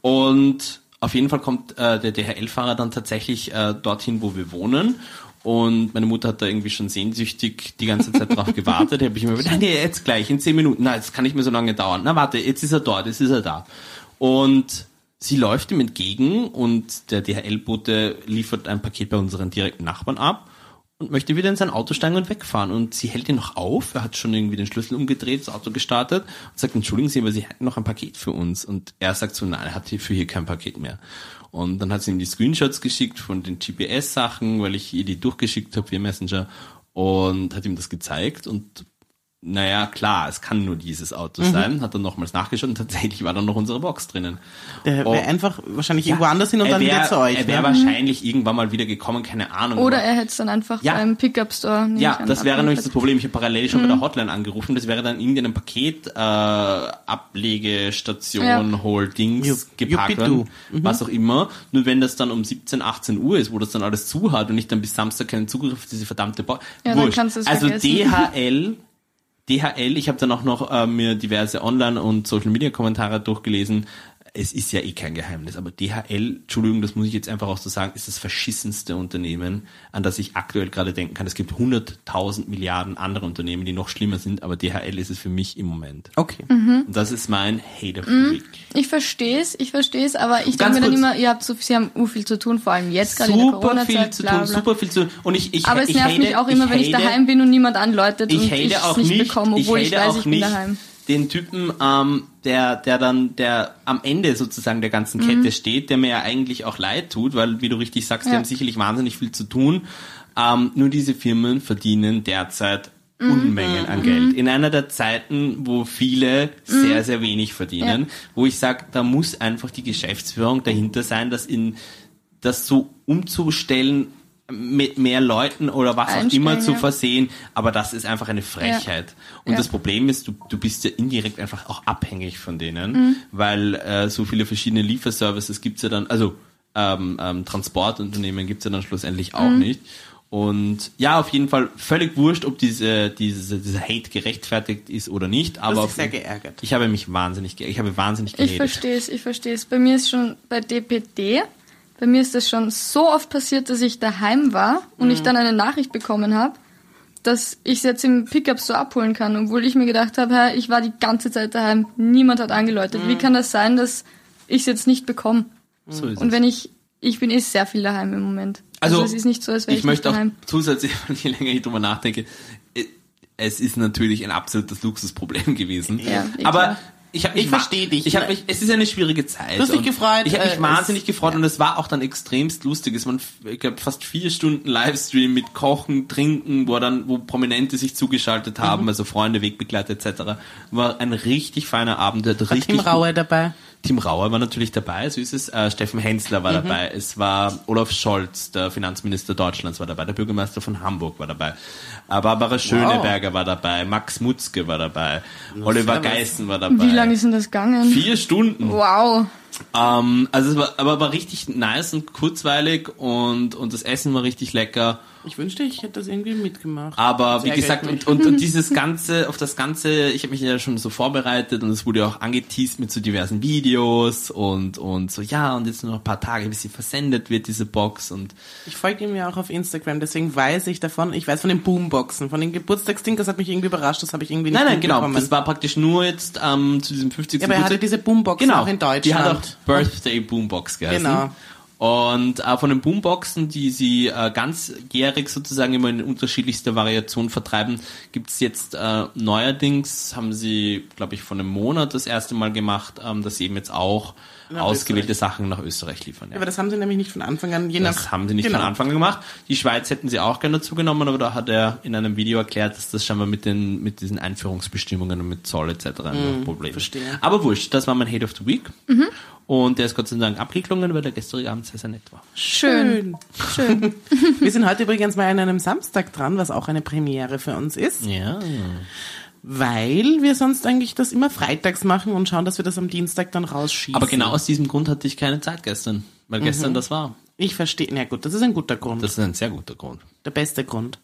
Und auf jeden Fall kommt äh, der DHL-Fahrer dann tatsächlich äh, dorthin, wo wir wohnen. Und meine Mutter hat da irgendwie schon sehnsüchtig die ganze Zeit drauf gewartet. Da habe ich immer gesagt, nein, nee, jetzt gleich, in zehn Minuten. Na, das kann nicht mehr so lange dauern. Na, warte, jetzt ist er dort, jetzt ist er da. Und sie läuft ihm entgegen und der DHL-Bote liefert ein Paket bei unseren direkten Nachbarn ab und möchte wieder in sein Auto steigen und wegfahren. Und sie hält ihn noch auf, er hat schon irgendwie den Schlüssel umgedreht, das Auto gestartet und sagt, entschuldigen Sie, aber Sie hätten noch ein Paket für uns. Und er sagt so, nein, er hat hier für hier kein Paket mehr. Und dann hat sie ihm die Screenshots geschickt von den GPS-Sachen, weil ich ihr die durchgeschickt habe via Messenger und hat ihm das gezeigt und naja, klar, es kann nur dieses Auto sein. Hat dann nochmals nachgeschaut und tatsächlich war dann noch unsere Box drinnen. Der wäre Oh. einfach wahrscheinlich irgendwo anders hin und dann wär- wieder zu euch. Er wäre ne? wahrscheinlich irgendwann mal wieder gekommen, keine Ahnung. Oder aber- er hätte es dann einfach Ja. beim Pickup Store. nehme ja, das wäre nämlich das. Problem. Ich habe parallel schon Mhm. bei der Hotline angerufen. Das wäre dann irgendein Paket, äh, Ablegestation, Jupp- Holdings, geparkt Juppidu. werden, was auch immer. Nur wenn das dann um 17, 18 Uhr ist, wo das dann alles zu hat und ich dann bis Samstag keinen Zugriff auf diese verdammte Box. Ja, dann kannst du es Also vergessen. DHL, DHL, ich habe dann auch noch äh, mir diverse Online- und Social-Media-Kommentare durchgelesen. Es ist ja eh kein Geheimnis, aber DHL, Entschuldigung, das muss ich jetzt einfach auch so sagen, ist das verschissenste Unternehmen, an das ich aktuell gerade denken kann. Es gibt 100.000 Milliarden andere Unternehmen, die noch schlimmer sind, aber DHL ist es für mich im Moment. Okay. Mhm. Und das ist mein Hate of Mm. the Week. Ich verstehe es, ich verstehe es, aber ich denke mir dann immer, ihr habt so, sie haben u viel zu tun, vor allem jetzt gerade in der Super Corona-Zeit. viel zu tun, super viel zu tun. Und ich, ich, Aber es ich nervt hate, mich auch immer, wenn ich hate- daheim bin und niemand anläutet ich und ich es auch nicht, nicht, bekomme, obwohl ich, hate weiß, ich bin nicht daheim. Den Typen, ähm, der, der dann, der am Ende sozusagen der ganzen Kette steht, der mir ja eigentlich auch leid tut, weil, wie du richtig sagst, die Mhm. Ja. haben sicherlich wahnsinnig viel zu tun. Ähm, nur diese Firmen verdienen derzeit Mhm. Unmengen an Geld. In einer der Zeiten, wo viele sehr, sehr wenig verdienen, Ja. wo ich sage, da muss einfach die Geschäftsführung dahinter sein, das in das so umzustellen mit mehr Leuten oder was auch immer zu ja. versehen, aber das ist einfach eine Frechheit. Und Ja. das Problem ist, du, du bist ja indirekt einfach auch abhängig von denen, Mhm. weil äh, so viele verschiedene Lieferservices gibt's ja dann, also ähm, ähm, Transportunternehmen gibt's ja dann schlussendlich auch Mhm. nicht. Und ja, auf jeden Fall völlig wurscht, ob diese, diese, dieser Hate gerechtfertigt ist oder nicht, aber auf- sehr geärgert. ich habe mich wahnsinnig, ge ich habe wahnsinnig Ich gehatet. verstehe es, ich verstehe es. Bei mir ist schon bei DPD, bei mir ist das schon so oft passiert, dass ich daheim war und Mhm. ich dann eine Nachricht bekommen habe, dass ich es jetzt im Pickup so abholen kann, obwohl ich mir gedacht habe, Herr, ich war die ganze Zeit daheim, niemand hat angeläutet. Mhm. Wie kann das sein, dass ich es jetzt nicht bekomme? So ist Und wenn ich, ich bin eh sehr viel daheim im Moment. Also, es ist nicht so, als wäre ich ich, möchte auch daheim. zusätzlich, je länger ich drüber nachdenke, äh, es ist natürlich ein absolutes Luxusproblem gewesen. Ja, eh aber klar. Ich habe mich Ich dich. Ich habe mich, es ist eine schwierige Zeit. Du hast dich gefreut, Ich habe mich äh, wahnsinnig es- gefreut und es war auch dann extremst lustig. Es waren, ich glaube, fast vier Stunden Livestream mit Kochen, Trinken, wo dann, wo Prominente sich zugeschaltet haben, Mhm. also Freunde, Wegbegleiter etc. War ein richtig feiner Abend. hat War richtig Tim Rauer dabei. Tim Rauer war natürlich dabei, so ist es. Äh, Steffen Hensler Mhm. war dabei. Es war Olaf Scholz, der Finanzminister Deutschlands, war dabei. Der Bürgermeister von Hamburg war dabei. Äh, Barbara Schöneberger war dabei. Max Mutzke war dabei. Oliver servus. Geißen war dabei. Wie lange ist denn das gegangen? Vier Stunden. Wow. Ähm, also es war, aber war richtig nice und kurzweilig und, und das Essen war richtig lecker. Ich wünschte, ich hätte das irgendwie mitgemacht. Aber wie gesagt, und, und, und dieses Ganze, auf das Ganze, ich habe mich ja schon so vorbereitet und es wurde ja auch angeteased mit so diversen Videos und, und so, ja, und jetzt nur noch ein paar Tage, bis sie versendet wird, diese Box und Ich folge ihm ja auch auf Instagram, deswegen weiß ich davon. Ich weiß von den Boomboxen, von den Geburtstagsding, das hat mich irgendwie überrascht, das habe ich irgendwie nicht Nein, nein, genau. Das war praktisch nur jetzt ähm, zu diesem 50. Ja, aber er hatte diese Boomboxen genau, auch in Deutschland. Die hat auch Birthday Boombox geheißen. Genau. Und äh, von den Boomboxen, die sie äh, ganzjährig sozusagen immer in unterschiedlichster Variation vertreiben, gibt's jetzt äh, neuerdings, haben sie, glaube ich, vor einem Monat das erste Mal gemacht, ähm, dass sie eben jetzt auch Nach ausgewählte Österreich. Sachen nach Österreich liefern. Ja, aber das haben sie nämlich nicht von Anfang an, je nach... Das haben sie nicht genau. von Anfang an gemacht. Die Schweiz hätten sie auch gerne dazu genommen, aber da hat er in einem Video erklärt, dass das scheinbar mit den mit diesen Einführungsbestimmungen und mit Zoll etc. ein Problem ist. verstehe. Aber wurscht, das war mein Hate of the Week. Und der ist Gott sei Dank abgeklungen, weil der gestrige Abend sehr, sehr nett war. Schön. Schön. Wir sind heute übrigens mal an einem Samstag dran, was auch eine Premiere für uns ist. Ja. Weil wir sonst eigentlich das immer freitags machen und schauen, dass wir das am Dienstag dann rausschießen. Aber genau aus diesem Grund hatte ich keine Zeit gestern, weil gestern das war. Ich verstehe. Na gut, das ist ein guter Grund. Das ist ein sehr guter Grund. der beste Grund.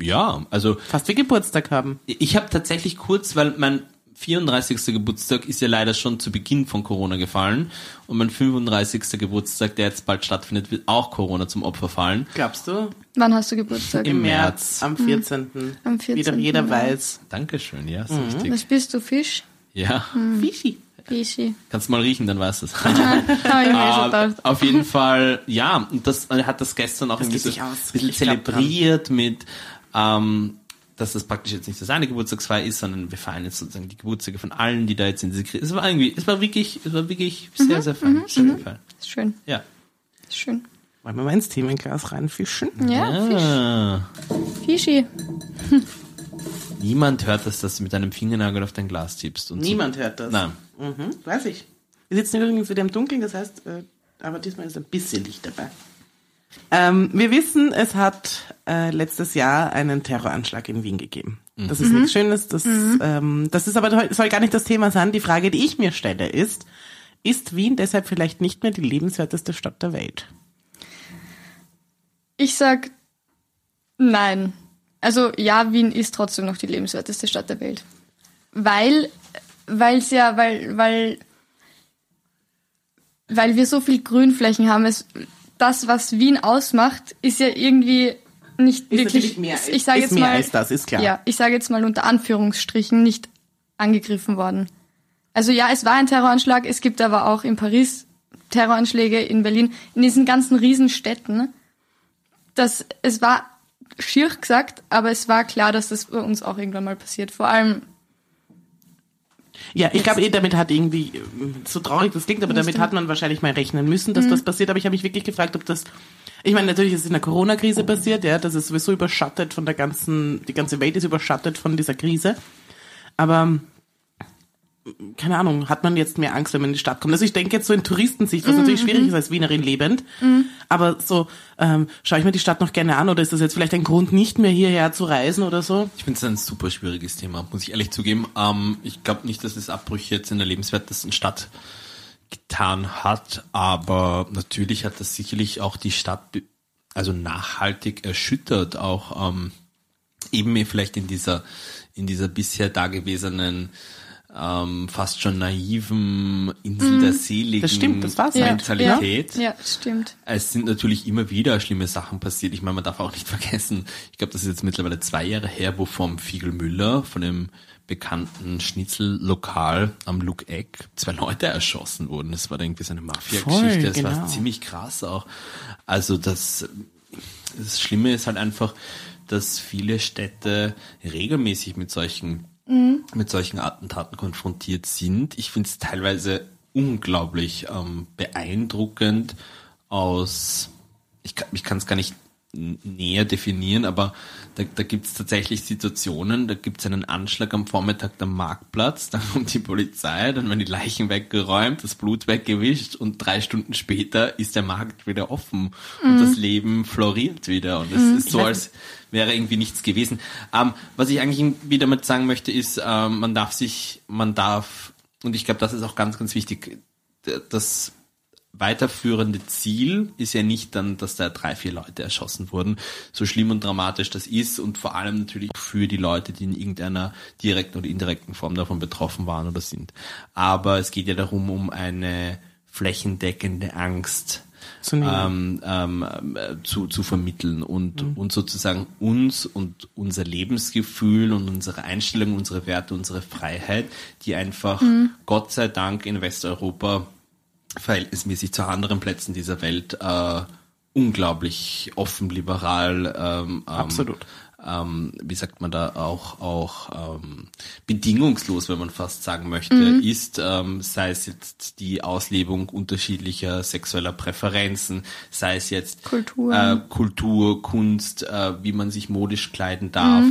Ja, also Fast wie Geburtstag haben. ich habe tatsächlich kurz, weil mein 34. Geburtstag ist ja leider schon zu Beginn von Corona gefallen und mein 35. Geburtstag, der jetzt bald stattfindet, wird auch Corona zum Opfer fallen. Glaubst du? Wann hast du Geburtstag? Im März. März, am 14. Am Wie doch 14., jeder ja. weiß. Dankeschön, ja, ist Mhm. richtig. Was bist du, Fisch? Ja, Fischi. Fischi. kannst mal riechen, dann weißt du es. Schon Ah, auf jeden Fall, ja, und das hat das gestern auch aus. ein bisschen dran. zelebriert mit, ähm, dass das praktisch jetzt nicht so seine Geburtstagsfeier ist, sondern wir feiern jetzt sozusagen die Geburtstage von allen, die da jetzt in diese Krise. Es war irgendwie, es war wirklich, es war wirklich sehr, sehr fein. sehr, sehr fein. Ist schön. Ja. Ist schön. Wollen wir mal ins Themenglas reinfischen? Ja, Fisch. Ah, Fischi. niemand hört das, dass du mit deinem Fingernagel auf dein Glas tippst. Und Niemand hört das. So. Nein. Mhm, weiß ich. Wir sitzen übrigens wieder im Dunkeln, das heißt, äh, aber diesmal ist ein bisschen Licht dabei. Ähm, wir wissen, es hat äh, letztes Jahr einen Terroranschlag in Wien gegeben. Das ist nichts Schönes. Das, ähm, das ist aber soll gar nicht das Thema sein. Die Frage, die ich mir stelle, ist: Ist Wien deshalb vielleicht nicht mehr die lebenswerteste Stadt der Welt? Ich sag nein. Also ja, Wien ist trotzdem noch die lebenswerteste Stadt der Welt. Weil, weil's ja, weil, weil, weil wir so viel Grünflächen haben. Es, das, was Wien ausmacht, ist ja irgendwie nicht wirklich, natürlich mehr- ich sage ist jetzt mehr mal, als das, ist klar. Ja, ich sage jetzt mal unter Anführungsstrichen nicht angegriffen worden. Also ja, es war ein Terroranschlag, es gibt aber auch in Paris Terroranschläge, in Berlin, in diesen ganzen Riesenstädten. Das, es war schier gesagt, aber es war klar, dass das bei uns auch irgendwann mal passiert. Vor allem, Ja, ich glaube, eh, damit hat irgendwie, äh, so traurig das klingt, aber damit hat man wahrscheinlich mal rechnen müssen, dass das passiert. Aber ich habe mich wirklich gefragt, ob das, ich meine, natürlich ist es in der Corona-Krise passiert, ja, das ist sowieso überschattet von der ganzen, die ganze Welt ist überschattet von dieser Krise. Aber, keine Ahnung, hat man jetzt mehr Angst, wenn man in die Stadt kommt? Also ich denke jetzt so in Touristensicht, was natürlich schwierig ist als Wienerin lebend. Aber so, ähm, schaue ich mir die Stadt noch gerne an oder ist das jetzt vielleicht ein Grund, nicht mehr hierher zu reisen oder so? Ich finde es ein super schwieriges Thema, muss ich ehrlich zugeben. Ähm, ich glaube nicht, dass es Abbrüche jetzt in der lebenswertesten Stadt getan hat, aber natürlich hat das sicherlich auch die Stadt also nachhaltig erschüttert, auch ähm, eben vielleicht in dieser in dieser bisher dagewesenen ähm, fast schon naiven Insel der Seligen Das stimmt, das war's ja, halt. Mentalität. ja, ja, stimmt. Es sind natürlich immer wieder schlimme Sachen passiert. Ich meine, man darf auch nicht vergessen, ich glaube, das ist jetzt mittlerweile zwei Jahre her, wo vom Fiegel Müller, von dem bekannten Schnitzellokal am Luke Eck, zwei Leute erschossen wurden. Das war irgendwie so eine Mafia-Geschichte. Das war genau. ziemlich krass auch. Also das, das Schlimme ist halt einfach, dass viele Städte regelmäßig mit solchen mit solchen Attentaten konfrontiert sind. Ich finde es teilweise unglaublich ähm, beeindruckend aus, ich kann ich kann es gar nicht näher definieren, aber da, da gibt es tatsächlich Situationen, da gibt es einen Anschlag am Vormittag am Marktplatz, dann kommt die Polizei, dann werden die Leichen weggeräumt, das Blut weggewischt und drei Stunden später ist der Markt wieder offen und das Leben floriert wieder und es ist so, als wäre irgendwie nichts gewesen. Ähm, was ich eigentlich wieder damit sagen möchte, ist, ähm, man darf sich, man darf, und ich glaube, das ist auch ganz, ganz wichtig, das weiterführende Ziel ist ja nicht dann, dass da drei, vier Leute erschossen wurden, so schlimm und dramatisch das ist und vor allem natürlich für die Leute, die in irgendeiner direkten oder indirekten Form davon betroffen waren oder sind. Aber es geht ja darum, um eine flächendeckende Angst Zu ähm, ähm, äh, zu, zu vermitteln und, und sozusagen uns und unser Lebensgefühl und unsere Einstellung, unsere Werte, unsere Freiheit, die einfach Gott sei Dank in Westeuropa verhältnismäßig zu anderen Plätzen dieser Welt äh, unglaublich offen, liberal, ähm, ähm, Absolut. Ähm, wie sagt man da auch auch ähm, bedingungslos, wenn man fast sagen möchte, ist, ähm, sei es jetzt die Auslebung unterschiedlicher sexueller Präferenzen, sei es jetzt Kultur. äh, Kultur, Kunst, äh, wie man sich modisch kleiden darf.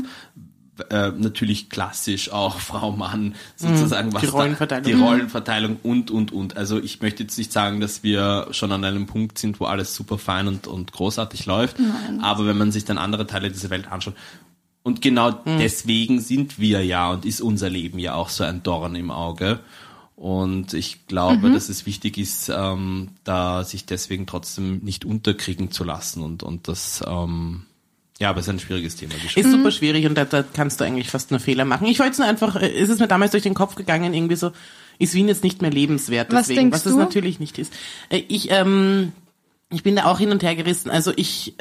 Äh, natürlich klassisch auch Frau Mann sozusagen was Die da- Rollenverteilung. die Rollenverteilung und und und. Also ich möchte jetzt nicht sagen dass wir schon an einem Punkt sind wo alles super fein und, und großartig läuft. Aber wenn man sich dann andere Teile dieser Welt anschaut Und genau deswegen sind wir ja und ist unser Leben ja auch so ein Dorn im Auge. Und ich glaube, dass es wichtig ist, ähm, da sich deswegen trotzdem nicht unterkriegen zu lassen und, und das, ähm, ja, aber es ist ein schwieriges Thema. Ist super schwierig und da, da kannst du eigentlich fast nur Fehler machen. Ich wollte es nur einfach, äh, ist es mir damals durch den Kopf gegangen, irgendwie so, ist Wien jetzt nicht mehr lebenswert, Was deswegen, denkst was es du? natürlich nicht ist. Äh, Ich, ähm, ich bin da auch hin und her gerissen. Also ich,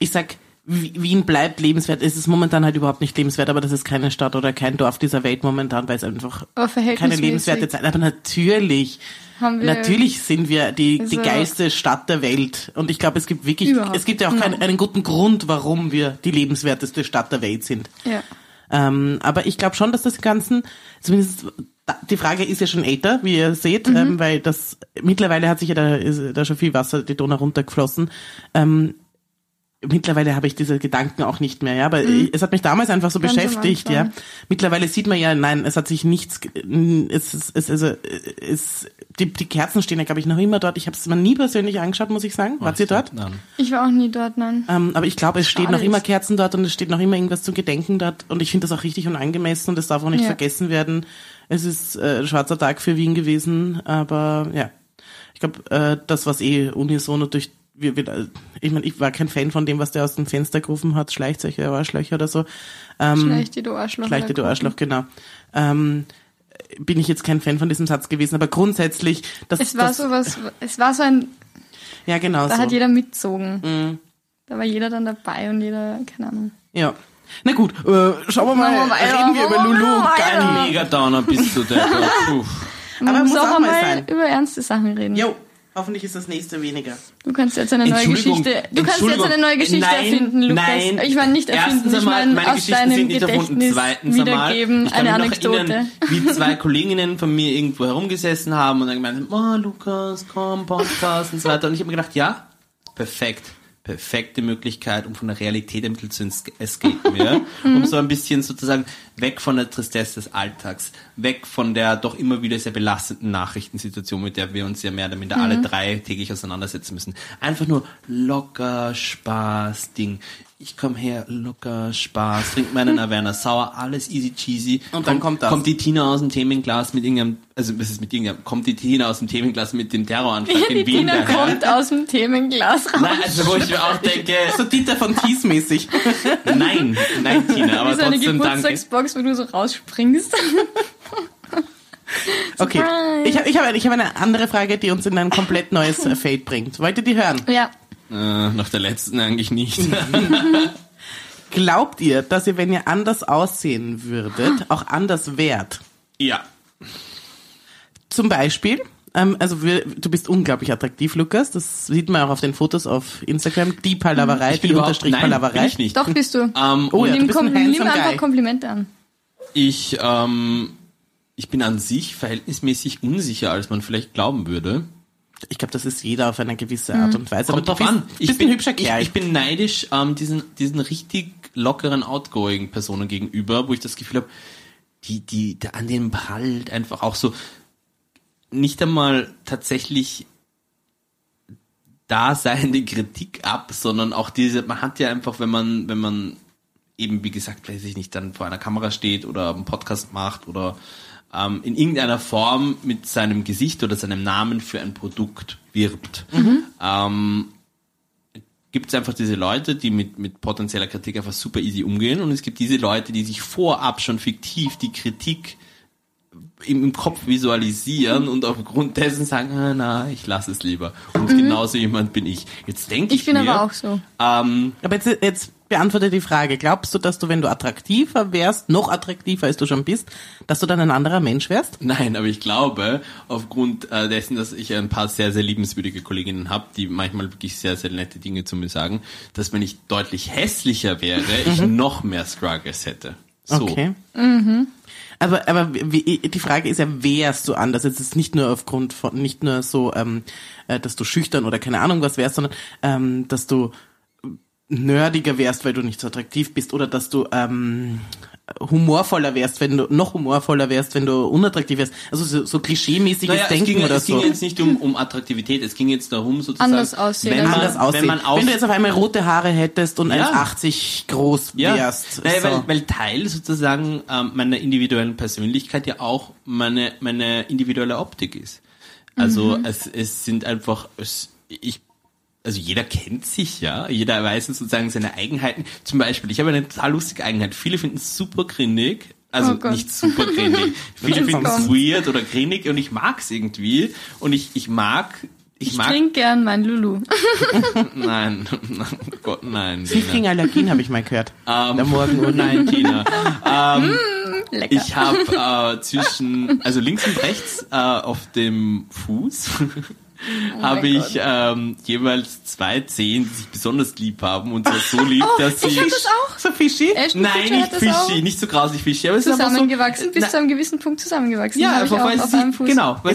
ich sag, Wien bleibt lebenswert. Es ist momentan halt überhaupt nicht lebenswert, aber das ist keine Stadt oder kein Dorf dieser Welt momentan, weil es einfach Aber keine lebenswerte Zeit. Aber natürlich, natürlich sind wir die, die Also- geilste Stadt der Welt. Und ich glaube, es gibt wirklich, es gibt ja auch keinen, einen guten Grund, warum wir die lebenswerteste Stadt der Welt sind. Ja. Ähm, aber ich glaube schon, dass das Ganzen, zumindest die Frage ist ja schon älter, wie ihr seht, ähm, weil das mittlerweile hat sich ja da, da schon viel Wasser die Donau runtergeflossen. Ähm, mittlerweile habe ich diese Gedanken auch nicht mehr, ja, aber es hat mich damals einfach so Ganz beschäftigt, ja. Mittlerweile sieht man ja, nein, es hat sich nichts, es ist, es, also, es, die, die Kerzen stehen ja, glaube ich, noch immer dort. Ich habe es mir nie persönlich angeschaut, muss ich sagen. Wart ihr dort? Nein. Ich war auch nie dort, nein. Ähm, aber ich glaube, es Schade noch immer. Kerzen dort und es steht noch immer irgendwas zum Gedenken dort. Und ich finde das auch richtig und angemessen und es darf auch nicht Ja. vergessen werden. Es ist äh, ein schwarzer Tag für Wien gewesen, aber ja. Ich glaube, äh, das, was eh unisono durch wir, wir, ich meine, ich war kein Fan von dem, was der aus dem Fenster gerufen hat, Schleichzeichen, Arschlöcher oder so. Ähm, Schleich die du Arschloch. Schleichte du oder Arschloch, genau. Ähm, bin ich jetzt kein Fan von diesem Satz gewesen, aber grundsätzlich, das, Es war das, so was, es war so ein, ja genau da so. hat jeder mitzogen. Mhm. Da war jeder dann dabei und jeder, keine Ahnung. Ja. Na gut, äh, schauen wir mal, wir weiter, reden wir über wir Lulu und. Gani. Mega Downer bist du, der. Puh. Man Aber muss auch, auch mal einmal sein. über ernste Sachen reden. Jo, hoffentlich ist das nächste weniger. Du kannst jetzt eine neue Geschichte, du kannst jetzt eine neue Geschichte Nein, erfinden, Lukas. nein. Ich meine nicht erfinden, Erstens ich meine meine aus Geschichten deinem sind nicht erfunden. Gedächtnis Zweitens einmal, wiedergeben, ich kann eine mich noch Anekdote. erinnern, wie zwei Kolleginnen von mir irgendwo herumgesessen haben und dann gemeint haben, oh Lukas, komm, Podcast und so weiter. Und ich habe mir gedacht, ja, perfekt. Perfekte Möglichkeit, um von der Realität ein bisschen zu escapen, ja? Mhm. um so ein bisschen sozusagen weg von der Tristesse des Alltags, weg von der doch immer wieder sehr belastenden Nachrichtensituation, mit der wir uns ja mehr oder minder Mhm. alle drei täglich auseinandersetzen müssen. Einfach nur locker, Spaß, Ding. Ich komme her, locker, Spaß, trink meinen Averna Sauer, alles easy cheesy. Und dann kommt das. Kommt die Tina aus dem Themenglas mit irgendeinem, also was ist mit irgendeinem, kommt die Tina aus dem Themenglas mit dem Terroranschlag Die in Wien Tina daher? kommt aus dem Themenglas raus. Nein, also wo ich mir auch denke, So Dieter von Thies mäßig. nein, nein, Tina, aber Wie so eine trotzdem danke. Geburtstagsbox, wo du so rausspringst. Okay, ich habe ich hab, ich hab eine andere Frage, die uns in ein komplett neues Feld bringt. Wollt ihr die hören? ja. Äh, nach der letzten eigentlich nicht. Glaubt ihr, dass ihr, wenn ihr anders aussehen würdet, auch anders wärt? ja. Zum Beispiel, ähm, also wir, du bist unglaublich attraktiv, Lukas. Das sieht man auch auf den Fotos auf Instagram. Die Palaverei, Ich bin die Unterstrich nein, bin Palaverei. ich nicht. Doch bist du. Ähm, Oh ja, und du nimm, bist ein nimm einfach guy. Komplimente an. ich, ähm, ich bin an sich verhältnismäßig unsicher, als man vielleicht glauben würde. Ich glaube, das ist jeder auf eine gewisse Art und Weise. Kommt aber drauf bist, an. bist ein hübscher ich, Kerl. ich bin neidisch ähm, diesen, diesen richtig lockeren, outgoing Personen gegenüber, wo ich das Gefühl habe, die, die, der an denen prallt einfach auch so nicht einmal tatsächlich daseiende Kritik ab, sondern auch diese, man hat ja einfach, wenn man, wenn man eben, wie gesagt, weiß ich nicht, dann vor einer Kamera steht oder einen Podcast macht oder ähm, in irgendeiner Form mit seinem Gesicht oder seinem Namen für ein Produkt wirbt, ähm, gibt es einfach diese Leute, die mit, mit potenzieller Kritik einfach super easy umgehen und es gibt diese Leute, die sich vorab schon fiktiv die Kritik im, im Kopf visualisieren und aufgrund dessen sagen, ah, na, ich lasse es lieber. Und genauso jemand bin ich. Jetzt denke ich, Ich bin mir, aber auch so. Ähm, Aber jetzt, jetzt beantworte die Frage. Glaubst du, dass du, wenn du attraktiver wärst, noch attraktiver als du schon bist, dass du dann ein anderer Mensch wärst? Nein, aber ich glaube, aufgrund äh, dessen, dass ich ein paar sehr, sehr liebenswürdige Kolleginnen habe, die manchmal wirklich sehr, sehr nette Dinge zu mir sagen, dass wenn ich deutlich hässlicher wäre, ich noch mehr Struggles hätte. So. Okay. Aber, aber wie, die Frage ist ja, wärst du anders? Jetzt ist nicht nur aufgrund von, nicht nur so, ähm, äh, dass du schüchtern oder keine Ahnung was wärst, sondern ähm, dass du nerdiger wärst, weil du nicht so attraktiv bist oder dass du ähm, humorvoller wärst, wenn du noch humorvoller wärst, wenn du unattraktiv wärst. Also so, so klischeemäßiges Naja, es Denken ging, oder es ging so. jetzt nicht um, um Attraktivität, es ging jetzt darum sozusagen, Anders aussehen, wenn man, Anders aussehen. wenn man auf, wenn du jetzt auf einmal rote Haare hättest und Ja. 1,80 groß ja, wärst. naja, so. weil, weil Teil sozusagen ähm, meiner individuellen Persönlichkeit ja auch meine, meine individuelle Optik ist. Also Mhm. es, es sind einfach, es, ich also jeder kennt sich, ja. Jeder weiß sozusagen seine Eigenheiten. Zum Beispiel, ich habe eine total lustige Eigenheit. Viele finden es super grindig. Also Oh nicht super grindig. Viele finden es weird oder grindig und ich mag's irgendwie. Und ich, ich mag, ich, Ich mag, trinke gern mein Lulu. nein, oh Gott, nein. Sie kriegen Allergien, habe ich mal gehört. Ähm, Der Morgen oh nein, Tina. ähm, Lecker. ich habe äh, zwischen, also links und rechts äh, auf dem Fuß habe mein ich ähm, jeweils zwei Zehen, die sich besonders lieb haben und zwar so lieb, dass ich sie hab das auch. So fishy? Ashton Nein, nicht fishy, nicht so grausig fishy, aber es ist einfach so, zusammengewachsen, bis Na, zu einem gewissen Punkt zusammengewachsen. ja, Habe ich einfach auch weil sie, genau, weil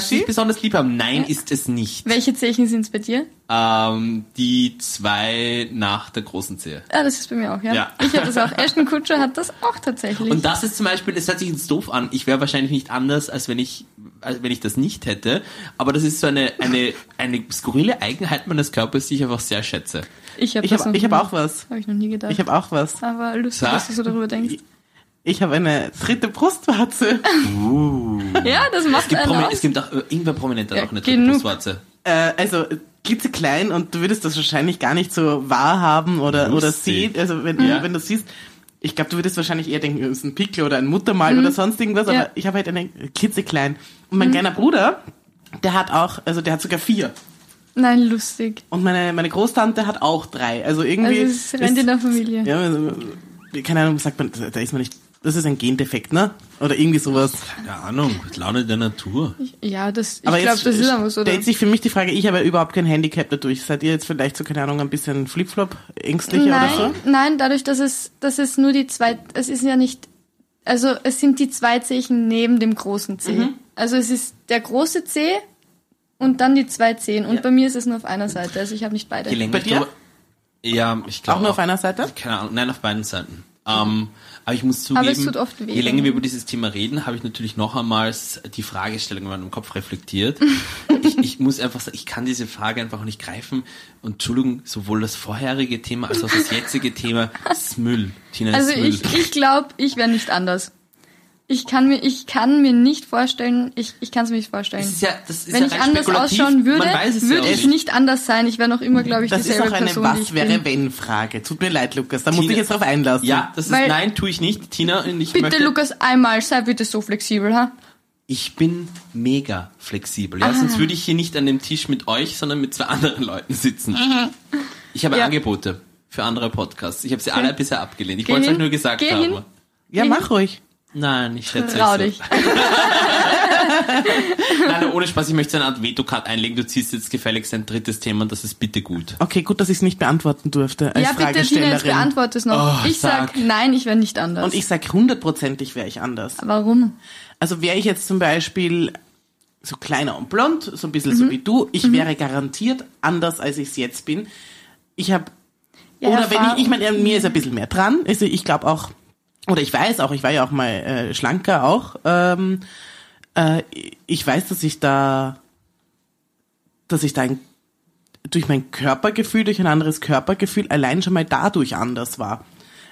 sie sich besonders lieb haben. Nein, ist es nicht. Welche Zeichen sind es bei dir? Ähm, die zwei nach der großen Zehe. Ah, das ist bei mir auch, ja. Ja. Ich habe das auch. Ashton Kutcher hat das auch tatsächlich. Und das ist zum Beispiel, das hört sich jetzt doof an. Ich wäre wahrscheinlich nicht anders, als wenn ich, als wenn ich das nicht hätte. Aber das ist so eine, eine, eine skurrile Eigenheit meines Körpers, die ich einfach sehr schätze. ich habe Ich habe ich hab auch was. Habe ich noch nie gedacht. Ich habe auch was. Aber lustig, Sag. dass du so darüber denkst. Ich habe eine dritte Brustwarze. Ja, das macht Es gibt, einen Promi aus. es gibt auch, äh, irgendwer prominent hat Ja, auch eine genug. Brustwarze. äh, also klitzeklein und du würdest das wahrscheinlich gar nicht so wahrhaben oder, oder sehen. Also wenn, Ja. wenn du siehst, ich glaube, du würdest wahrscheinlich eher denken, es ist ein Pickel oder ein Muttermal oder sonst irgendwas, Mhm. Ja. Mhm. aber ich habe halt eine klitzeklein. Und mein kleiner Bruder, der hat auch, also der hat sogar vier. Nein, lustig. Und meine, meine Großtante hat auch drei. Also irgendwie. Also es rennt in der Familie. Ja, also, keine Ahnung, sagt man, da ist man nicht. Das ist ein Gendefekt, ne? Oder irgendwie sowas. Keine Ahnung, Laune der Natur. Ja, das, ich Aber glaube, jetzt das ist einfach so. stellt sich für mich die Frage, ich habe ja überhaupt kein Handicap dadurch. Seid ihr jetzt vielleicht so, keine Ahnung, ein bisschen Flipflop, ängstlicher Nein, oder so? nein, dadurch, dass es, dass es nur die zwei, es ist ja nicht, also es sind die zwei Zehen neben dem großen Zeh. Mhm. Also es ist der große Zeh und dann die zwei Zehen. Und Ja. bei mir ist es nur auf einer Seite, also ich habe nicht beide. Bei dir? Ja, ich glaube. Auch nur auf einer Seite? Keine Ahnung, nein, auf beiden Seiten. Ähm, aber ich muss zugeben, je länger wir wenn- über dieses Thema reden, habe ich natürlich noch einmal die Fragestellung in meinem Kopf reflektiert. ich, ich muss einfach sagen, ich kann diese Frage einfach nicht greifen. Und Entschuldigung, sowohl das vorherige Thema als auch das jetzige Thema ist Müll. Tina Also ist Müll. ich, ich glaube, ich wäre nicht anders. Ich kann mir, ich kann mir nicht vorstellen, ich, ich kann es mir nicht vorstellen. das ist ja, das ist Wenn ja ich anders ausschauen würde, Man weiß es ja würde auch ich nicht anders sein. Ich wäre noch immer, glaube ich, Das ist dieselbe auch eine Person, Was wäre wenn Frage. Tut mir leid, Lukas, da muss ich jetzt drauf einlassen. Ja, das ist, Weil- nein, tue ich nicht. Tina, und ich Bitte, möchte, Lukas, einmal, sei bitte so flexibel, ha? ich bin mega flexibel. Ja, sonst würde ich hier nicht an dem Tisch mit euch, sondern mit zwei anderen Leuten sitzen. Ich habe Ja. Angebote für andere Podcasts. Ich habe sie alle bisher abgelehnt. Ich Geh wollte es euch hin. nur gesagt Geh haben. hin. Ja, mach ruhig. Nein, ich schätze Trau es dich. so. Nein, nein, ohne Spaß, ich möchte so eine Art Veto-Card einlegen. Du ziehst jetzt gefälligst ein drittes Thema und das ist bitte gut. Okay, gut, dass ich es nicht beantworten durfte als Ja, bitte, Tina, jetzt Fragestellerin. beantworte es noch. Oh, ich sag, sag. nein, ich wäre nicht anders. Und ich sag hundertprozentig wäre ich anders. Warum? Also wäre ich jetzt zum Beispiel so kleiner und blond, so ein bisschen Mhm. so wie du, ich wäre garantiert anders, als ich es jetzt bin. Ich habe Ja, oder wenn ich, ich meine, an mir ist ein bisschen mehr dran. Also ich glaube auch, oder ich weiß auch, ich war ja auch mal äh, schlanker auch. Ähm, äh, ich weiß, dass ich da, dass ich da ein, durch mein Körpergefühl, durch ein anderes Körpergefühl allein schon mal dadurch anders war.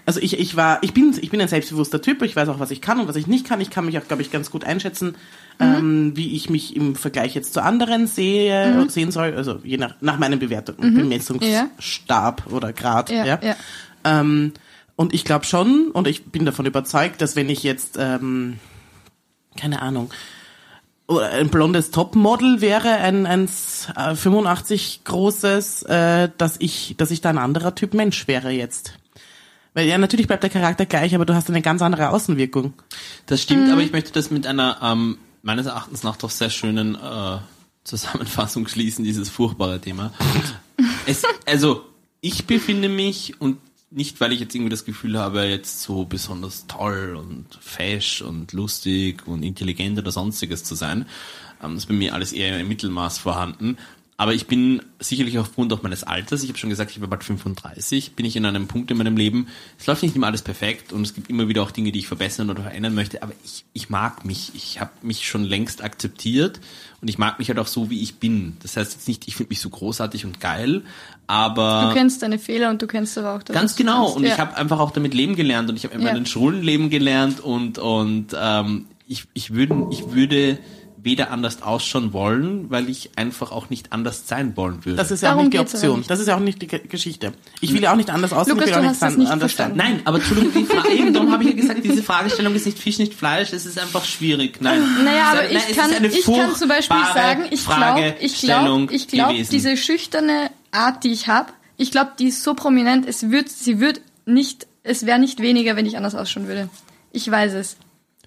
Also ich, ich war, ich bin, ich bin ein selbstbewusster Typ, ich weiß auch, was ich kann und was ich nicht kann. Ich kann mich auch, glaube ich, ganz gut einschätzen, ähm, wie ich mich im Vergleich jetzt zu anderen sehe, sehen soll. Also je nach, nach meinem Bewertung, Bemessungsstab oder Grad. Ja, Ja, ja. Ähm, und ich glaube schon, und ich bin davon überzeugt, dass wenn ich jetzt, ähm, keine Ahnung, oder ein blondes Topmodel wäre, ein, ein äh, 85 großes, äh, dass ich, dass ich da ein anderer Typ Mensch wäre jetzt. Weil ja, natürlich bleibt der Charakter gleich, aber du hast eine ganz andere Außenwirkung. Das stimmt, aber ich möchte das mit einer ähm, meines Erachtens nach doch sehr schönen äh, Zusammenfassung schließen, dieses furchtbare Thema. es, also, ich befinde mich und nicht, weil ich jetzt irgendwie das Gefühl habe, jetzt so besonders toll und fesch und lustig und intelligent oder sonstiges zu sein. Ähm, das ist bei mir alles eher im Mittelmaß vorhanden. Aber ich bin sicherlich aufgrund auch meines Alters, ich habe schon gesagt, ich bin bald 35, bin ich in einem Punkt in meinem Leben, es läuft nicht immer alles perfekt und es gibt immer wieder auch Dinge, die ich verbessern oder verändern möchte, aber ich, ich mag mich, ich habe mich schon längst akzeptiert und ich mag mich halt auch so, wie ich bin. Das heißt jetzt nicht, ich finde mich so großartig und geil, aber... Du kennst deine Fehler und du kennst aber auch das. Ganz genau. Und ja. ich habe einfach auch damit leben gelernt und ich habe in Ja. meinen Schulen leben gelernt und und ähm, ich ich würde ich würde weder anders ausschauen wollen, weil ich einfach auch nicht anders sein wollen würde. Das ist ja auch Darum nicht die Option. nicht. Das ist ja auch nicht die Ge- Geschichte. Ich will ja auch nicht anders aussehen, Lukas, ich will auch du nicht, nicht anders verstanden. sein. Nein, aber Entschuldigung, die Frage, eben, darum habe ich ja gesagt, diese Fragestellung ist nicht Fisch, nicht Fleisch, es ist einfach schwierig. Nein. Naja, aber Nein, ich kann, ich kann zum Beispiel sagen, ich glaube, ich glaube, ich glaube, diese schüchterne Art, die ich habe, ich glaube, die ist so prominent, es wird, sie wird nicht, es wäre nicht weniger, wenn ich anders ausschauen würde. Ich weiß es.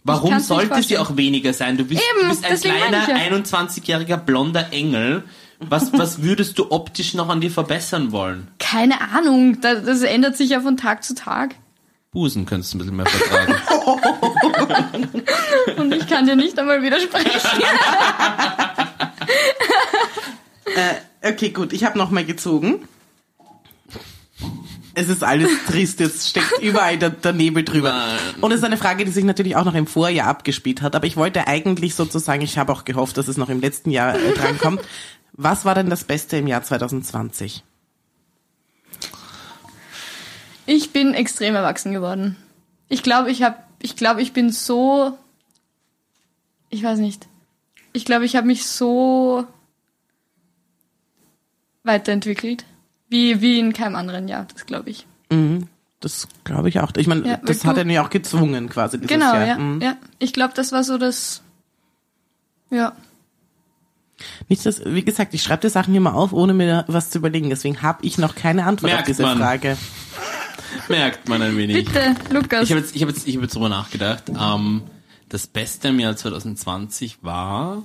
Warum sollte sie auch weniger sein? Du bist, Eben, du bist ein kleiner, ja. 21-jähriger blonder Engel. Was, was würdest du optisch noch an dir verbessern wollen? Keine Ahnung, das, das ändert sich ja von Tag zu Tag. Busen könntest du ein bisschen mehr vertragen. Und ich kann dir nicht einmal widersprechen. Okay, gut, ich habe noch mal gezogen. Es ist alles trist, es steckt überall der, der Nebel drüber. Nein. Und es ist eine Frage, die sich natürlich auch noch im Vorjahr abgespielt hat. Aber ich wollte eigentlich sozusagen, ich habe auch gehofft, dass es noch im letzten Jahr äh, drankommt. Was war denn das Beste im Jahr 2020? Ich bin extrem erwachsen geworden. Ich glaube, ich habe, ich glaube, ich bin so, ich weiß nicht. Ich glaube, ich habe mich so weiterentwickelt, wie wie in keinem anderen Jahr. Das glaube ich. Das glaube ich auch. Ich meine, Ja, das hat er mir auch gezwungen quasi dieses Genau, Jahr. ja, Mhm. ja. Ich glaube, das war so das, ja. Nicht das, wie gesagt, ich schreibe die Sachen immer auf, ohne mir was zu überlegen. Deswegen habe ich noch keine Antwort Merkt auf diese man. Frage. Merkt man ein wenig. Bitte, Lukas. Ich habe jetzt, ich habe jetzt, ich habe jetzt drüber nachgedacht. Ähm, das Beste im Jahr 2020 war,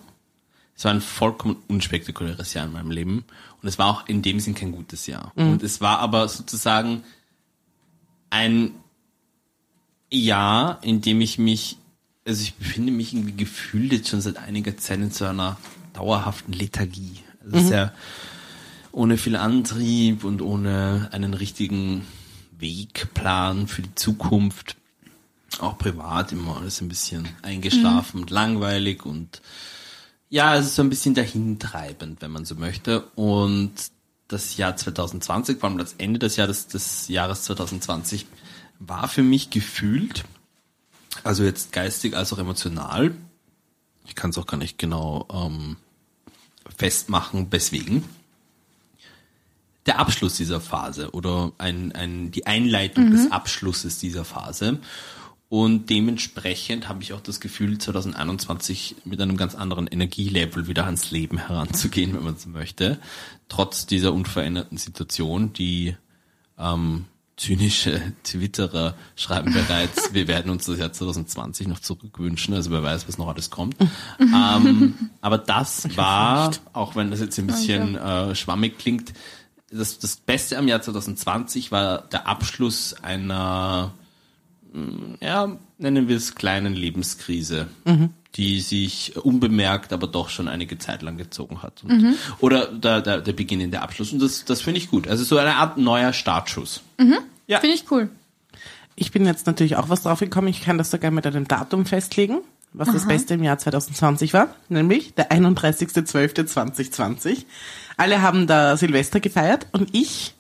es war ein vollkommen unspektakuläres Jahr in meinem Leben und es war auch in dem Sinn kein gutes Jahr. Und es war aber sozusagen ein Jahr, in dem ich mich, also ich befinde mich irgendwie gefühlt jetzt schon seit einiger Zeit in so einer dauerhaften Lethargie. Es ist ja ohne viel Antrieb und ohne einen richtigen Wegplan für die Zukunft. Auch privat immer alles ein bisschen eingeschlafen und langweilig und ja, es ist so ein bisschen dahintreibend, wenn man so möchte. Und das Jahr 2020, vor allem das Ende des Jahres, des Jahres 2020, war für mich gefühlt, also jetzt geistig als auch emotional, ich kann es auch gar nicht genau ähm, festmachen, weswegen, der Abschluss dieser Phase oder ein, ein, die Einleitung des Abschlusses dieser Phase. Und dementsprechend habe ich auch das Gefühl, 2021 mit einem ganz anderen Energielevel wieder ans Leben heranzugehen, wenn man so möchte. Trotz dieser unveränderten Situation, die ähm, zynische Twitterer schreiben bereits, wir werden uns das Jahr 2020 noch zurückwünschen, also wer weiß, was noch alles kommt. ähm, aber das war, auch wenn das jetzt ein bisschen äh, schwammig klingt, das, das Beste am Jahr 2020 war der Abschluss einer, ja, nennen wir es kleinen Lebenskrise, die sich unbemerkt, aber doch schon einige Zeit lang gezogen hat. Und, Oder der, der, der Beginn in der Abschluss. Und das, das finde ich gut. Also so eine Art neuer Startschuss. Ja. Finde ich cool. Ich bin jetzt natürlich auch was drauf gekommen. Ich kann das sogar mit einem Datum festlegen, was das Beste im Jahr 2020 war, nämlich der 31.12.2020. Alle haben da Silvester gefeiert und ich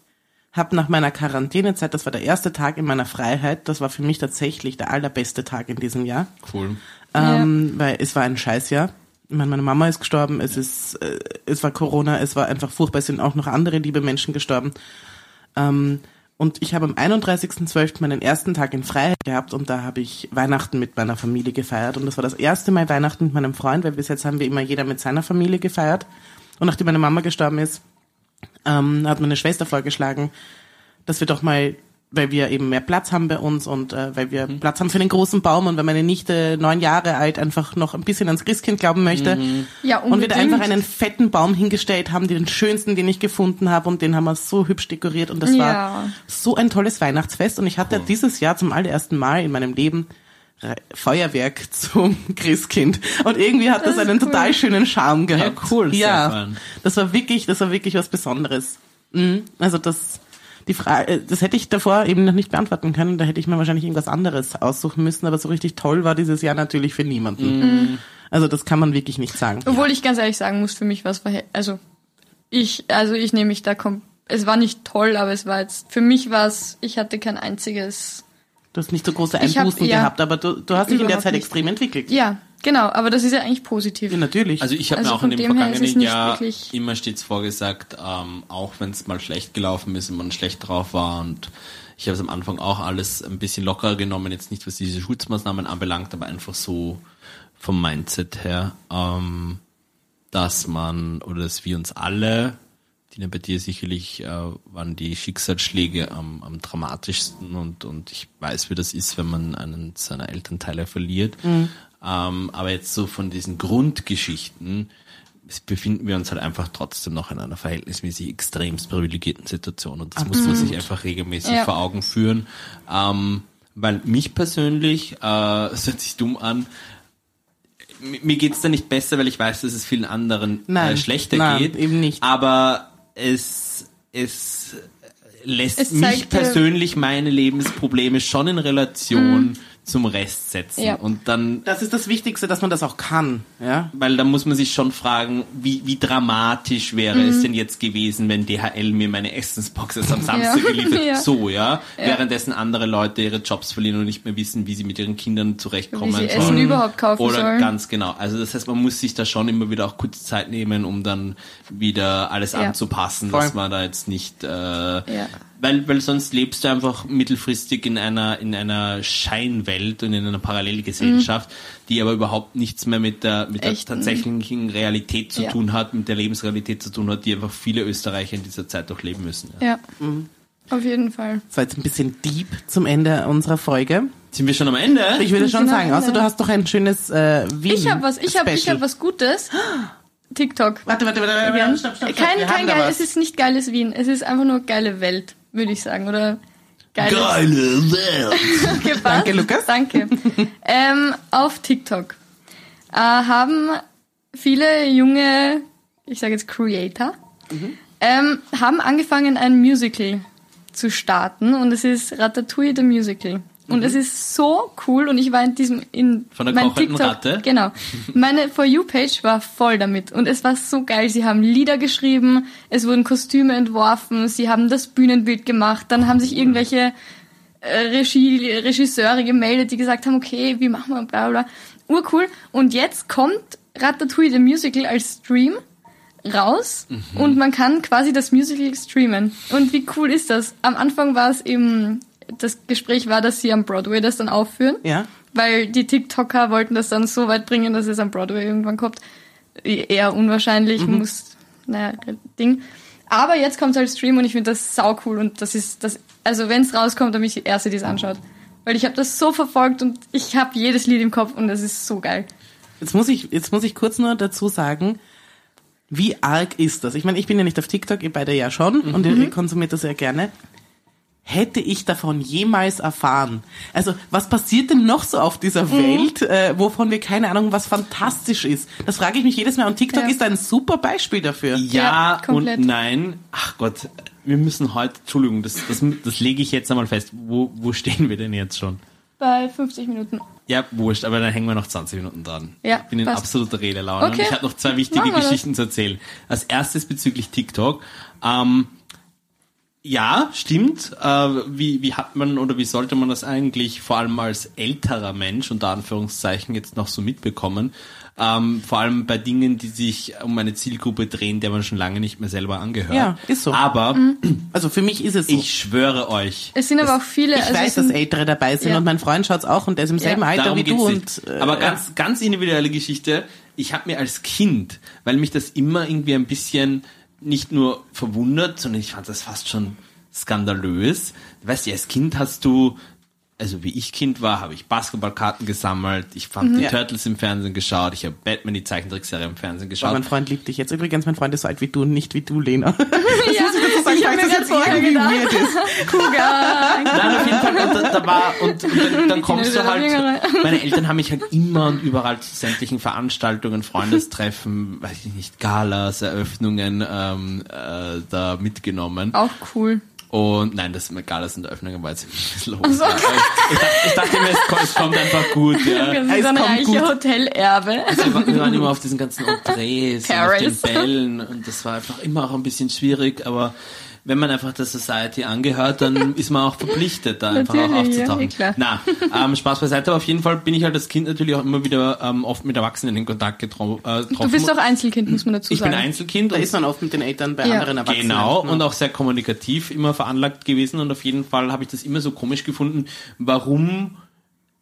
habe nach meiner Quarantänezeit, das war der erste Tag in meiner Freiheit, das war für mich tatsächlich der allerbeste Tag in diesem Jahr, Cool. ähm, weil es war ein Scheißjahr. Ich meine, meine Mama ist gestorben, es ist, äh, es war Corona, es war einfach furchtbar, es sind auch noch andere liebe Menschen gestorben. Ähm, und ich habe am 31.12. meinen ersten Tag in Freiheit gehabt und da habe ich Weihnachten mit meiner Familie gefeiert. Und das war das erste Mal Weihnachten mit meinem Freund, weil bis jetzt haben wir immer jeder mit seiner Familie gefeiert. Und nachdem meine Mama gestorben ist, ähm, hat meine Schwester vorgeschlagen, dass wir doch mal, weil wir eben mehr Platz haben bei uns und äh, weil wir Platz haben für den großen Baum und weil meine Nichte neun Jahre alt einfach noch ein bisschen ans Christkind glauben möchte. Ja, Und wir da unbedingt. einfach einen fetten Baum hingestellt haben, den schönsten, den ich gefunden habe und den haben wir so hübsch dekoriert und das Ja. war so ein tolles Weihnachtsfest und ich hatte dieses Jahr zum allerersten Mal in meinem Leben Feuerwerk zum Christkind. Und irgendwie hat das, Das einen cool. total schönen Charme gehabt. Ja, cool, Ja, das war wirklich, das war wirklich was Besonderes. Mhm. Also das, die Frage, das hätte ich davor eben noch nicht beantworten können. Da hätte ich mir wahrscheinlich irgendwas anderes aussuchen müssen. Aber so richtig toll war dieses Jahr natürlich für niemanden. Mhm. Also das kann man wirklich nicht sagen. Obwohl ich ganz ehrlich sagen muss, für mich war es. Also ich, also ich nehme mich da kom Es war nicht toll, aber es war jetzt, für mich war es, ich hatte kein einziges. Du hast nicht so große Ich hab- Einbußen ja. gehabt, aber du, du hast dich in der Zeit nicht. extrem entwickelt. Ja, genau, aber das ist ja eigentlich positiv. Ja, natürlich. Also ich habe Also mir auch von in dem dem vergangenen Jahr immer stets vorgesagt, ähm, auch wenn es mal schlecht gelaufen ist und man schlecht drauf war und ich habe es am Anfang auch alles ein bisschen lockerer genommen, jetzt nicht was diese Schutzmaßnahmen anbelangt, aber einfach so vom Mindset her, ähm, dass man oder dass wir uns alle, Tina, bei dir sicherlich äh, waren die Schicksalsschläge am, am dramatischsten und, und ich weiß, wie das ist, wenn man einen seiner Elternteile verliert. Ähm, aber jetzt so von diesen Grundgeschichten es befinden wir uns halt einfach trotzdem noch in einer verhältnismäßig extremst privilegierten Situation und das muss man sich einfach regelmäßig Ja. vor Augen führen. Ähm, weil mich persönlich, äh, es hört sich dumm an, mir geht's da nicht besser, weil ich weiß, dass es vielen anderen Nein, äh, schlechter nein, geht. eben nicht. Aber es, es lässt Es mich persönlich meine Lebensprobleme schon in Relation zum Rest setzen. Ja. Und dann das ist das Wichtigste, dass man das auch kann. Ja. weil da muss man sich schon fragen, wie, wie dramatisch wäre Mhm. es denn jetzt gewesen, wenn DHL mir meine Essensbox erst am Samstag Ja. geliefert Ja. So, ja? Währenddessen andere Leute ihre Jobs verlieren und nicht mehr wissen, wie sie mit ihren Kindern zurechtkommen Wie sie sollen. Essen überhaupt kaufen Oder sollen. ganz genau. Also das heißt, man muss sich da schon immer wieder auch kurz Zeit nehmen, um dann wieder alles Ja. anzupassen, Voll. dass man da jetzt nicht, äh, Ja. Weil, weil sonst lebst du einfach mittelfristig in einer, in einer Scheinwelt und in einer Parallelgesellschaft, die aber überhaupt nichts mehr mit der, mit der Echten. tatsächlichen Realität zu Ja. tun hat, mit der Lebensrealität zu tun hat, die einfach viele Österreicher in dieser Zeit durchleben müssen. Ja. Ja, auf jeden Fall. Das war jetzt ein bisschen deep zum Ende unserer Folge. Sind wir schon am Ende? Ich würde schon sagen, außer du hast doch ein schönes äh, Wien Ich habe was, ich habe, habe was Gutes. TikTok. Warte, warte, warte, warte, Jan. stopp, stopp, stopp. Kein, kein da geil, es ist nicht geiles Wien. Es ist einfach nur geile Welt, würde ich sagen, oder geiles. Geile Welt! Okay. Danke, Lukas. Danke. ähm, auf TikTok äh, haben viele junge, ich sage jetzt Creator, Mhm. ähm, haben angefangen ein Musical zu starten und es ist Ratatouille the Musical. Und es ist so cool und ich war in diesem in Mhm. Von der mein Ratte? Genau. Meine For You Page war voll damit und es war so geil. Sie haben Lieder geschrieben, es wurden Kostüme entworfen, sie haben das Bühnenbild gemacht, dann haben sich irgendwelche äh, Regie, Regisseure gemeldet, die gesagt haben, okay, wie machen wir bla bla. Urcool. Und jetzt kommt Ratatouille the Musical als Stream raus und man kann quasi das Musical streamen. Und wie cool ist das? Am Anfang war es eben, das Gespräch war, dass sie am Broadway das dann aufführen. Ja. Weil die TikToker wollten das dann so weit bringen, dass es am Broadway irgendwann kommt. Eher unwahrscheinlich, muss, naja, Ding. Aber jetzt kommt es als Stream und ich finde das sau cool und das ist das, also wenn es rauskommt, dann bin ich die Erste, die es anschaut. Weil ich habe das so verfolgt und ich habe jedes Lied im Kopf und das ist so geil. Jetzt muss ich, jetzt muss ich kurz nur dazu sagen, wie arg ist das? Ich meine, ich bin ja nicht auf TikTok, ihr beide ja schon und Mhm. ihr konsumiert das sehr gerne. Hätte ich davon jemals erfahren? Also, was passiert denn noch so auf dieser Mhm. Welt, äh, wovon wir keine Ahnung, was fantastisch ist? Das frage ich mich jedes Mal und TikTok Ja. ist ein super Beispiel dafür. Ja, Ja, komplett. und nein. Ach Gott, wir müssen heute, Entschuldigung, das, das, das lege ich jetzt einmal fest. Wo, wo stehen wir denn jetzt schon? Bei 50 Minuten. Ja, wurscht, aber dann hängen wir noch 20 Minuten dran. Ja, ich bin in passt. absoluter Redelaune Okay. und ich habe noch zwei wichtige wir das. Geschichten zu erzählen. Als erstes bezüglich TikTok. Ähm, ja, stimmt. Äh, wie, wie hat man oder wie sollte man das eigentlich vor allem als älterer Mensch unter Anführungszeichen jetzt noch so mitbekommen? Ähm, vor allem bei Dingen, die sich um eine Zielgruppe drehen, der man schon lange nicht mehr selber angehört. Ja, ist so. Aber Also für mich ist es so. ich schwöre euch, Es sind aber auch viele. Ich also weiß, sind, dass Ältere dabei sind Ja. und mein Freund schaut's auch und der ist im selben Ja. Alter Darum wie du und äh, aber ja. ganz ganz individuelle Geschichte. Ich habe mir als Kind, weil mich das immer irgendwie ein bisschen nicht nur verwundert, sondern ich fand das fast schon skandalös. Weißt du, als Kind hast du also wie ich Kind war, habe ich Basketballkarten gesammelt, ich fand die Mhm. Ja. Turtles im Fernsehen geschaut, ich habe Batman die Zeichentrickserie im Fernsehen Aber geschaut. mein Freund liebt dich jetzt. Übrigens, mein Freund ist so alt wie du und nicht wie du, Lena. ja, das gerade vorher gedacht. weird ist. Kuga. Nein, auf jeden Fall und da, da war, und, und dann, dann kommst du halt, meine Eltern haben mich halt immer und überall zu sämtlichen Veranstaltungen, Freundestreffen, weiß ich nicht, Galas, Eröffnungen, ähm, äh, da mitgenommen. Auch cool. Und nein, das mit Galas und Eröffnungen war jetzt ein bisschen los. Ja. Ich, ich, dachte- ich dachte mir, es, es kommt einfach gut, ja. Das Es ist ein kommt reiche gut. Hotelerbe. Wir waren, wir waren immer auf diesen ganzen Entrees und auf den. Bällen und das war einfach immer auch ein bisschen schwierig, aber wenn man einfach der Society angehört, dann ist man auch verpflichtet, da einfach auch ja, aufzutauchen. klar. Na, ähm, Spaß beiseite, aber auf jeden Fall bin ich halt als Kind natürlich auch immer wieder ähm, oft mit Erwachsenen in Kontakt getro äh, getroffen. Du bist doch Einzelkind, muss man dazu ich bin sagen. Einzelkind Da ist man oft mit den Eltern bei Ja. anderen Erwachsenen. Genau, ne? und auch sehr kommunikativ immer veranlagt gewesen und auf jeden Fall habe ich das immer so komisch gefunden, warum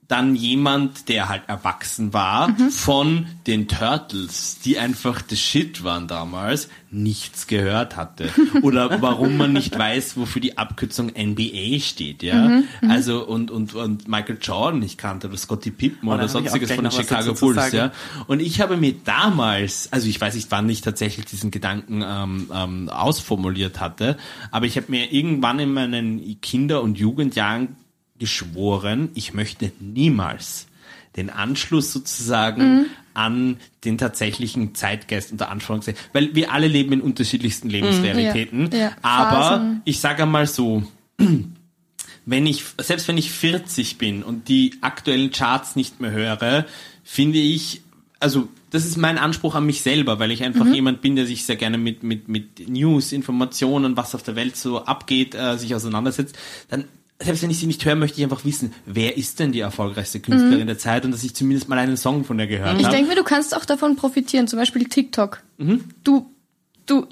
dann jemand, der halt erwachsen war, Mhm. von den Turtles, die einfach the shit waren damals, nichts gehört hatte. Oder warum man nicht weiß, wofür die Abkürzung NBA steht, ja. Mhm, Also, und, und, und Michael Jordan nicht kannte oder Scottie Pippen Oh, oder sonstiges von den Chicago Bulls, ja. Und ich habe mir damals, also ich weiß nicht, wann ich tatsächlich diesen Gedanken ähm, ähm, ausformuliert hatte, aber ich habe mir irgendwann in meinen Kinder- und Jugendjahren geschworen, ich möchte niemals den Anschluss sozusagen an den tatsächlichen Zeitgeist unter Anführungszeichen, weil wir alle leben in unterschiedlichsten Lebensrealitäten, Ja, ja, aber Phasen. ich sage mal so, wenn ich, selbst wenn ich 40 bin und die aktuellen Charts nicht mehr höre, finde ich, also das ist mein Anspruch an mich selber, weil ich einfach jemand bin, der sich sehr gerne mit, mit, mit News, Informationen, was auf der Welt so abgeht, äh, sich auseinandersetzt, dann selbst wenn ich sie nicht höre, möchte ich einfach wissen, wer ist denn die erfolgreichste Künstlerin der Zeit und dass ich zumindest mal einen Song von der gehört Ich habe. denke mir, du kannst auch davon profitieren, zum Beispiel TikTok. Mhm. Du, du,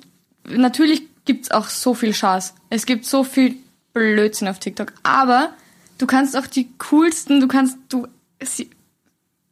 natürlich gibt's auch so viel Schaß. Es gibt so viel Blödsinn auf TikTok. Aber du kannst auch die coolsten, du kannst, du, sie,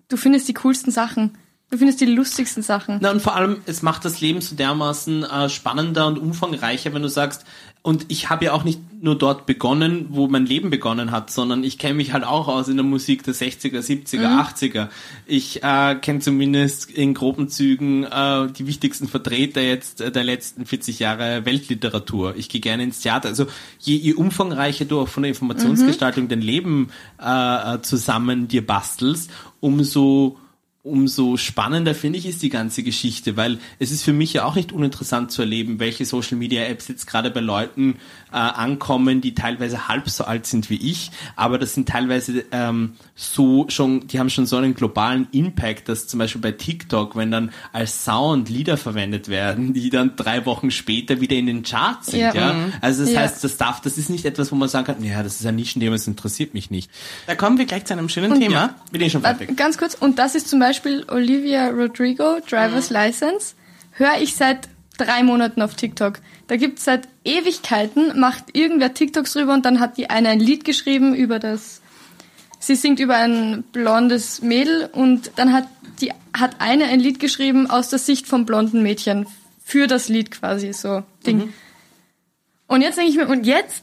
du findest die coolsten Sachen. Du findest die lustigsten Sachen. Na und vor allem, es macht das Leben so dermaßen äh, spannender und umfangreicher, wenn du sagst, und ich habe ja auch nicht nur dort begonnen, wo mein Leben begonnen hat, sondern ich kenne mich halt auch aus in der Musik der 60er, 70er, 80er. Ich äh, kenne zumindest in groben Zügen äh, die wichtigsten Vertreter jetzt äh, der letzten 40 Jahre Weltliteratur. Ich gehe gerne ins Theater. Also je, je umfangreicher du auch von der Informationsgestaltung dein Leben äh, äh, zusammen dir bastelst, umso umso spannender finde ich ist die ganze Geschichte, weil es ist für mich ja auch nicht uninteressant zu erleben, welche Social Media Apps jetzt gerade bei Leuten äh, ankommen, die teilweise halb so alt sind wie ich, aber das sind teilweise ähm, so schon, die haben schon so einen globalen Impact, dass zum Beispiel bei TikTok, wenn dann als Sound Lieder verwendet werden, die dann drei Wochen später wieder in den Charts sind, ja. Ja. Also das Ja. heißt, das darf, das ist nicht etwas, wo man sagen kann, ja, das ist ein Nischenthema, das interessiert mich nicht. Da kommen wir gleich zu einem schönen Thema. Ja, bin ich schon fertig. Ganz kurz, und das ist zum Beispiel Olivia Rodrigo, Driver's License. Höre ich seit drei Monaten auf TikTok. Da gibt's seit Ewigkeiten, macht irgendwer TikToks drüber und dann hat die eine ein Lied geschrieben über das. Sie singt über ein blondes Mädel und dann hat die hat eine ein Lied geschrieben aus der Sicht vom blonden Mädchen für das Lied quasi so Ding. Und jetzt denke ich mir, und jetzt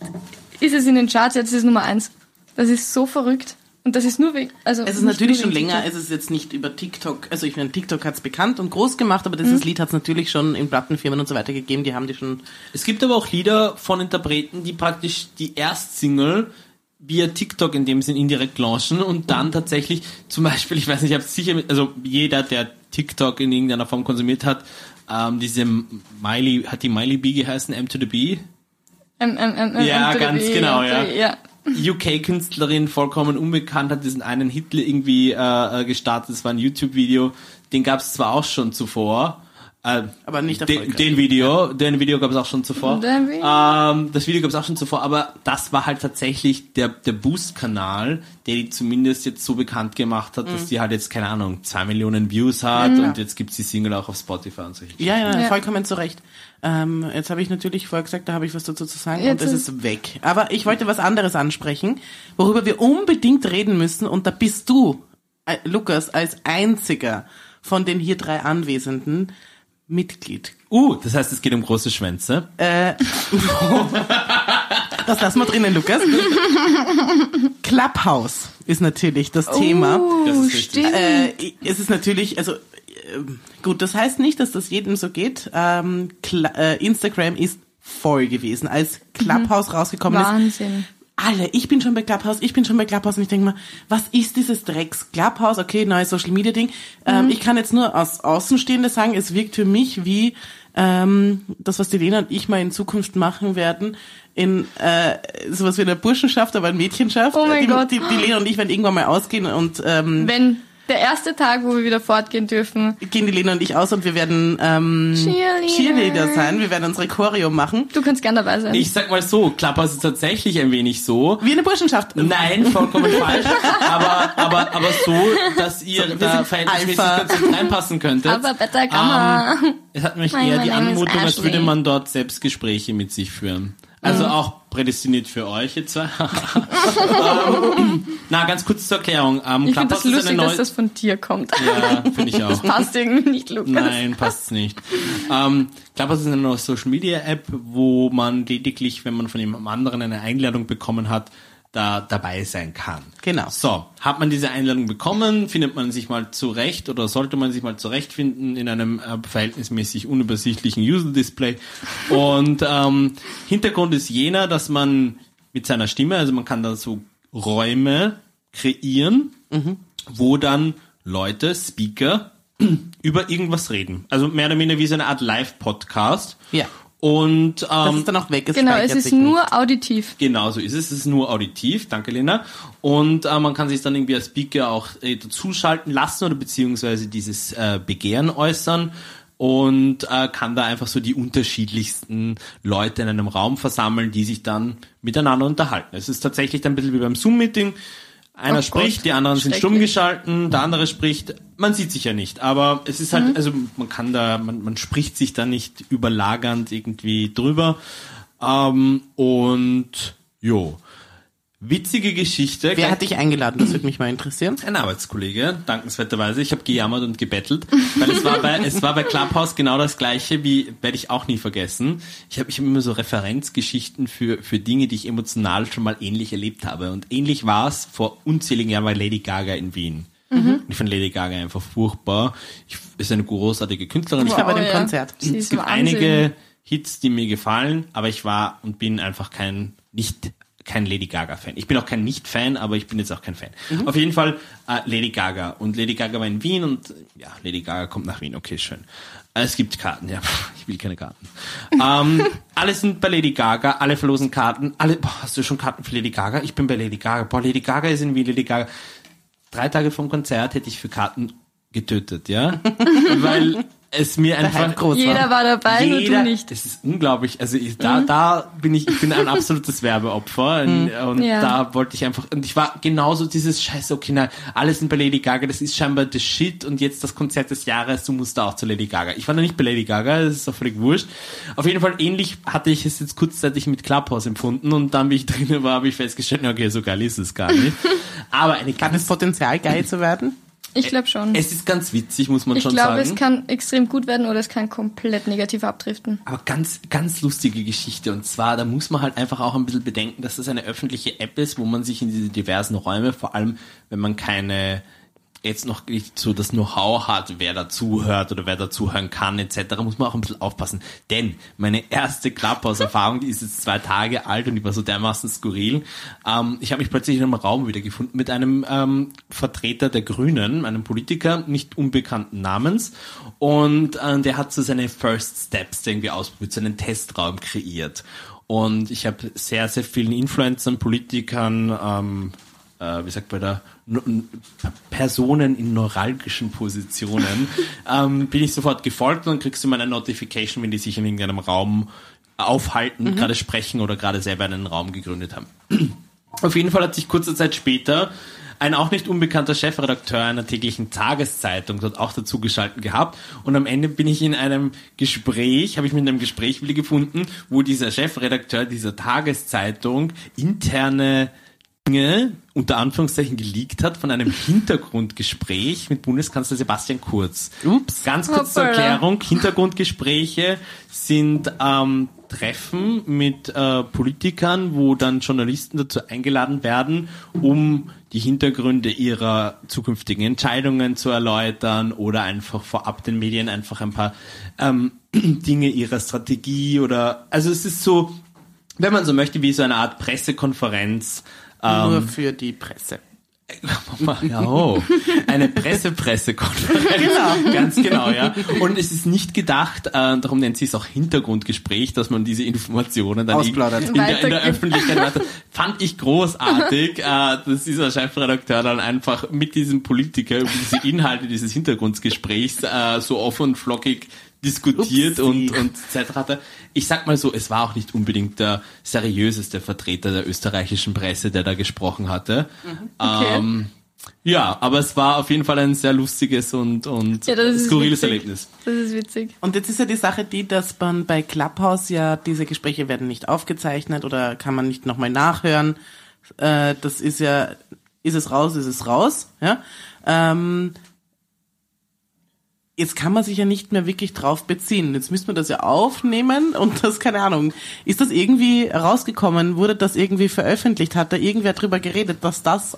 ist es in den Charts, jetzt ist es Nummer eins. Das ist so verrückt. Und das ist nur wegen, also. Es ist natürlich schon länger, TikTok. es ist jetzt nicht über TikTok, also ich meine, TikTok hat's bekannt und groß gemacht, aber dieses Lied hat's natürlich schon in Plattenfirmen und so weiter gegeben, die haben die schon, Es gibt aber auch Lieder von Interpreten, die praktisch die Erstsingle via TikTok in dem Sinn indirekt launchen und dann tatsächlich zum Beispiel, ich weiß nicht, ich habe sicher, mit, also jeder, der TikTok in irgendeiner Form konsumiert hat, ähm, diese Miley, hat die Miley B geheißen, M to the B? Ähm, ähm, ähm, ähm, Ja, ganz genau, ja. UK-Künstlerin, vollkommen unbekannt, hat diesen einen Hit irgendwie äh, äh, gestartet, das war ein YouTube-Video, den gab es zwar auch schon zuvor, äh, aber nicht den, erfolgreich. den Video, den Video gab es auch schon zuvor. Den Video? Ähm, das Video gab es auch schon zuvor, aber das war halt tatsächlich der, der Boost-Kanal, der die zumindest jetzt so bekannt gemacht hat, Mhm. dass die halt jetzt, keine Ahnung, zwei Millionen Views hat und jetzt gibt's die Single auch auf Spotify und so. Ja, ja, Ja. vollkommen zu Recht. Ähm, jetzt habe ich natürlich vorher gesagt, da habe ich was dazu zu sagen Jetzt und es ist- ist weg. Aber ich wollte was anderes ansprechen, worüber wir unbedingt reden müssen und da bist du, äh, Lukas, als einziger von den hier drei Anwesenden Mitglied. Uh, das heißt, es geht um große Schwänze. Das lassen wir drinnen, Lukas. Clubhouse ist natürlich das Thema. Das Oh, ist richtig. stimmt. Äh, es ist natürlich, also ähm, gut, das heißt nicht, dass das jedem so geht. Ähm, äh, Instagram ist voll gewesen. Als Clubhouse rausgekommen ist, Wahnsinn. Alle, ich bin schon bei Clubhouse, ich bin schon bei Clubhouse und ich denke mir, was ist dieses Drecks Clubhouse? Okay, neues Social Media Ding. Ähm, ich kann jetzt nur aus Außenstehende sagen, es wirkt für mich wie ähm, das, was die Lena und ich mal in Zukunft machen werden, in äh, sowas wie eine Burschenschaft, aber eine Mädchenschaft. Oh mein die, Gott. Die, die Lena und ich werden irgendwann mal ausgehen und ähm, Wenn der erste Tag, wo wir wieder fortgehen dürfen, gehen die Lena und ich aus und wir werden ähm, Cheerleader. Cheerleader sein. Wir werden unsere Choreo machen. du kannst gern dabei sein. Ich sag mal so, Clubhouse ist tatsächlich ein wenig so. Wie eine Burschenschaft. Nein, vollkommen falsch. Aber, aber, aber so, dass ihr wir da verhältnismäßig ganz gut reinpassen könntet. Aber better Gamma. Es hat mich Mein eher die Anmutung, als würde man dort Selbstgespräche mit sich führen. Also auch prädestiniert für euch jetzt. ähm, na, ganz kurz zur Erklärung. Ähm, ich finde das lustig, dass das von dir kommt. Ja, finde ich auch. Passt irgendwie nicht, Lukas. Nein, passt's nicht. Ähm, Clubhouse ist eine neue Social Media App, wo man lediglich, wenn man von jemandem anderen eine Einladung bekommen hat, da dabei sein kann. Genau. So, hat man diese Einladung bekommen, findet man sich mal zurecht oder sollte man sich mal zurechtfinden in einem äh, verhältnismäßig unübersichtlichen User-Display. Und ähm, Hintergrund ist jener, dass man mit seiner Stimme, also man kann da so Räume kreieren, wo dann Leute, Speaker, über irgendwas reden. Also mehr oder weniger wie so eine Art Live-Podcast. Ja. Und Das ähm, ist dann auch weg. Es Genau, es ist sich nicht. nur auditiv. Genau so ist es. Es ist nur auditiv. Danke, Lena. Und äh, man kann sich dann irgendwie als Speaker auch äh, dazuschalten lassen oder beziehungsweise dieses äh, Begehren äußern und äh, kann da einfach so die unterschiedlichsten Leute in einem Raum versammeln, die sich dann miteinander unterhalten. Es ist tatsächlich dann ein bisschen wie beim Zoom-Meeting. Einer Oh spricht, Gott, die anderen sind stumm geschalten, der andere spricht. Man sieht sich ja nicht, aber es ist Mhm. halt, also man kann da, man, man spricht sich da nicht überlagernd irgendwie drüber. Ähm, und jo, witzige Geschichte. Wer hat dich eingeladen? Das würde mich mal interessieren. Ein Arbeitskollege, dankenswerterweise. Ich habe gejammert und gebettelt, weil es war bei es war bei Clubhouse genau das gleiche wie werde ich auch nie vergessen. Ich habe ich hab immer so Referenzgeschichten für für Dinge, die ich emotional schon mal ähnlich erlebt habe und ähnlich war es vor unzähligen Jahren bei Lady Gaga in Wien. Und Ich finde Lady Gaga einfach furchtbar. Ich, ist eine großartige Künstlerin. Ich war bei dem ja. Konzert. Sie es gibt Wahnsinn. einige Hits, die mir gefallen, aber ich war und bin einfach kein nicht kein Lady Gaga Fan. Ich bin auch kein Nicht-Fan, aber ich bin jetzt auch kein Fan. Auf jeden Fall äh, Lady Gaga und Lady Gaga war in Wien und ja, Lady Gaga kommt nach Wien. Okay, schön. Äh, Es gibt Karten, ja, ich will keine Karten. ähm, alle sind bei Lady Gaga, alle verlosen Karten. Alle, boah, hast du schon Karten für Lady Gaga? Ich bin bei Lady Gaga. Boah, Lady Gaga ist in Wien, Lady Gaga. Drei Tage vom Konzert hätte ich für Karten getötet, ja, weil es mir einfach groß Jeder war dabei, nur jeder, du nicht. Das ist unglaublich. Also ich, da, da bin ich, ich bin ein absolutes Werbeopfer und, und Ja. da wollte ich einfach und ich war genauso dieses Scheiße. Okay, nein, alle sind bei Lady Gaga. Das ist scheinbar the shit und jetzt das Konzert des Jahres. Du musst da auch zu Lady Gaga. Ich war noch nicht bei Lady Gaga. Das ist auch völlig wurscht. Auf jeden Fall ähnlich hatte ich es jetzt kurzzeitig mit Clubhouse empfunden und dann, wie ich drinnen war, habe ich festgestellt, okay, so geil ist es gar nicht. Aber eine Hat es Potenzial, geil zu werden? Ich glaube schon. es ist ganz witzig, muss man Ich schon glaube, sagen. es kann extrem gut werden oder es kann komplett negativ abdriften. Aber ganz, ganz lustige Geschichte. Und zwar, da muss man halt einfach auch ein bisschen bedenken, dass das eine öffentliche App ist, wo man sich in diese diversen Räume, vor allem wenn man keine jetzt noch nicht so das Know-how hat, wer dazuhört oder wer dazuhören kann, etc., muss man auch ein bisschen aufpassen. Denn meine erste Clubhouse-Erfahrung, die ist jetzt zwei Tage alt und die war so dermaßen skurril. Ähm, ich habe mich plötzlich in einem Raum wiedergefunden mit einem ähm, Vertreter der Grünen, einem Politiker, nicht unbekannten Namens. Und äh, der hat so seine First Steps irgendwie ausprobiert, so einen Testraum kreiert. Und ich habe sehr, sehr vielen Influencern, Politikern, ähm, äh, wie sagt man da, N- Personen in neuralgischen Positionen, ähm, bin ich sofort gefolgt und dann kriegst du mal eine Notification, wenn die sich in irgendeinem Raum aufhalten, gerade sprechen oder gerade selber einen Raum gegründet haben. Auf jeden Fall hat sich kurze Zeit später ein auch nicht unbekannter Chefredakteur einer täglichen Tageszeitung dort auch dazu geschalten gehabt. Und am Ende bin ich in einem Gespräch, habe ich in einem Gespräch wieder gefunden, wo dieser Chefredakteur dieser Tageszeitung interne Dinge unter Anführungszeichen geleakt hat von einem Hintergrundgespräch mit Bundeskanzler Sebastian Kurz. Ups. Ganz kurz zur. Erklärung. Hintergrundgespräche sind ähm, Treffen mit äh, Politikern, wo dann Journalisten dazu eingeladen werden, um die Hintergründe ihrer zukünftigen Entscheidungen zu erläutern oder einfach vorab den Medien einfach ein paar ähm, Dinge ihrer Strategie oder also es ist so wenn man so möchte, wie so eine Art Pressekonferenz. Nur Ähm, für die Presse. ja, oh, eine Presse-Pressekonferenz. Genau. Ganz genau, ja. Und es ist nicht gedacht, äh, darum nennt sie es auch Hintergrundgespräch, dass man diese Informationen dann Ausplaudert. in, in, der, in der. Öffentlichkeit weiter. Fand ich großartig, äh, dass dieser Chefredakteur dann einfach mit diesem Politiker über diese Inhalte dieses Hintergrundgesprächs äh, so offen und flockig diskutiert Upsi. und, und Zeit hatte. Ich sag mal so, es war auch nicht unbedingt der seriöseste Vertreter der österreichischen Presse, der da gesprochen hatte. Okay. Ähm, ja, aber es war auf jeden Fall ein sehr lustiges und, und Ja, skurriles witzig. Erlebnis. Das ist witzig. Und jetzt ist ja die Sache die, dass man bei Clubhouse ja, diese Gespräche werden nicht aufgezeichnet oder kann man nicht nochmal nachhören. Äh, das ist ja, ist es raus, ist es raus. Ja? Ähm, jetzt kann man sich ja nicht mehr wirklich drauf beziehen. Jetzt müssen wir das ja aufnehmen und das, keine Ahnung, ist das irgendwie rausgekommen? Wurde das irgendwie veröffentlicht? Hat da irgendwer drüber geredet, dass das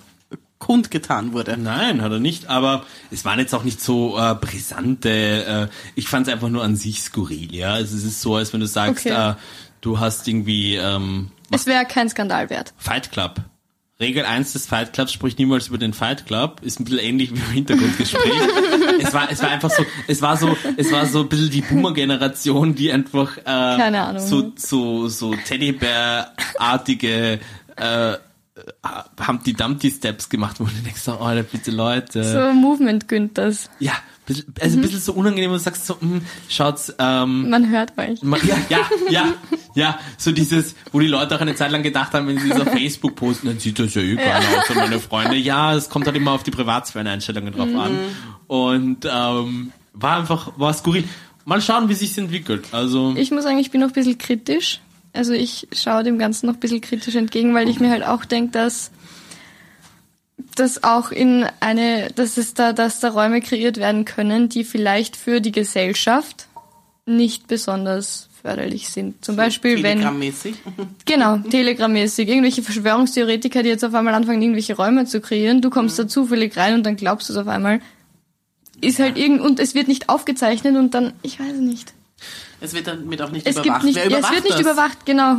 kundgetan wurde? Nein, hat er nicht, aber es waren jetzt auch nicht so äh, brisante, äh, ich fand es einfach nur an sich skurril, ja. Also es ist so, als wenn du sagst, Okay. äh, du hast irgendwie ähm, Es wäre kein Skandal wert. Fight Club. Regel 1 des Fight Clubs spricht niemals über den Fight Club, ist ein bisschen ähnlich wie im Hintergrundgespräch. es war, es war einfach so, es war so, es war so ein bisschen die Boomer-Generation, die einfach, äh, so, so, so Teddybär-artige, äh, haben die Dumpty Steps gemacht, wo du denkst, so, oh, bitte Leute. So Movement das. Ja, also ein bisschen so unangenehm und du sagst so, hm, schaut's, ähm, Man hört euch. Ma- Ja, ja, ja, ja, so dieses, wo die Leute auch eine Zeit lang gedacht haben, wenn sie das auf Facebook posten, dann sieht das ja eh keiner aus. Und meine Freunde, ja, es kommt halt immer auf die Privatsphären-Einstellungen drauf an. Und ähm, war einfach, war skurril. Mal schauen, wie sich's entwickelt. Also, Ich muss sagen, ich bin noch ein bisschen kritisch. Also ich schaue dem Ganzen noch ein bisschen kritisch entgegen, weil ich mir halt auch denke, dass dass auch in eine, dass es da, dass da Räume kreiert werden können, die vielleicht für die Gesellschaft nicht besonders förderlich sind. Zum Beispiel, wenn Telegram-mäßig. Genau, Telegram-mäßig. Irgendwelche Verschwörungstheoretiker, die jetzt auf einmal anfangen, irgendwelche Räume zu kreieren. Du kommst da zufällig rein und dann glaubst du es auf einmal. Ist halt irgend, und es wird nicht aufgezeichnet und dann, ich weiß nicht. Es wird damit auch nicht Es überwacht. gibt nicht, Wer ja, es überwacht wird nicht das? überwacht, genau.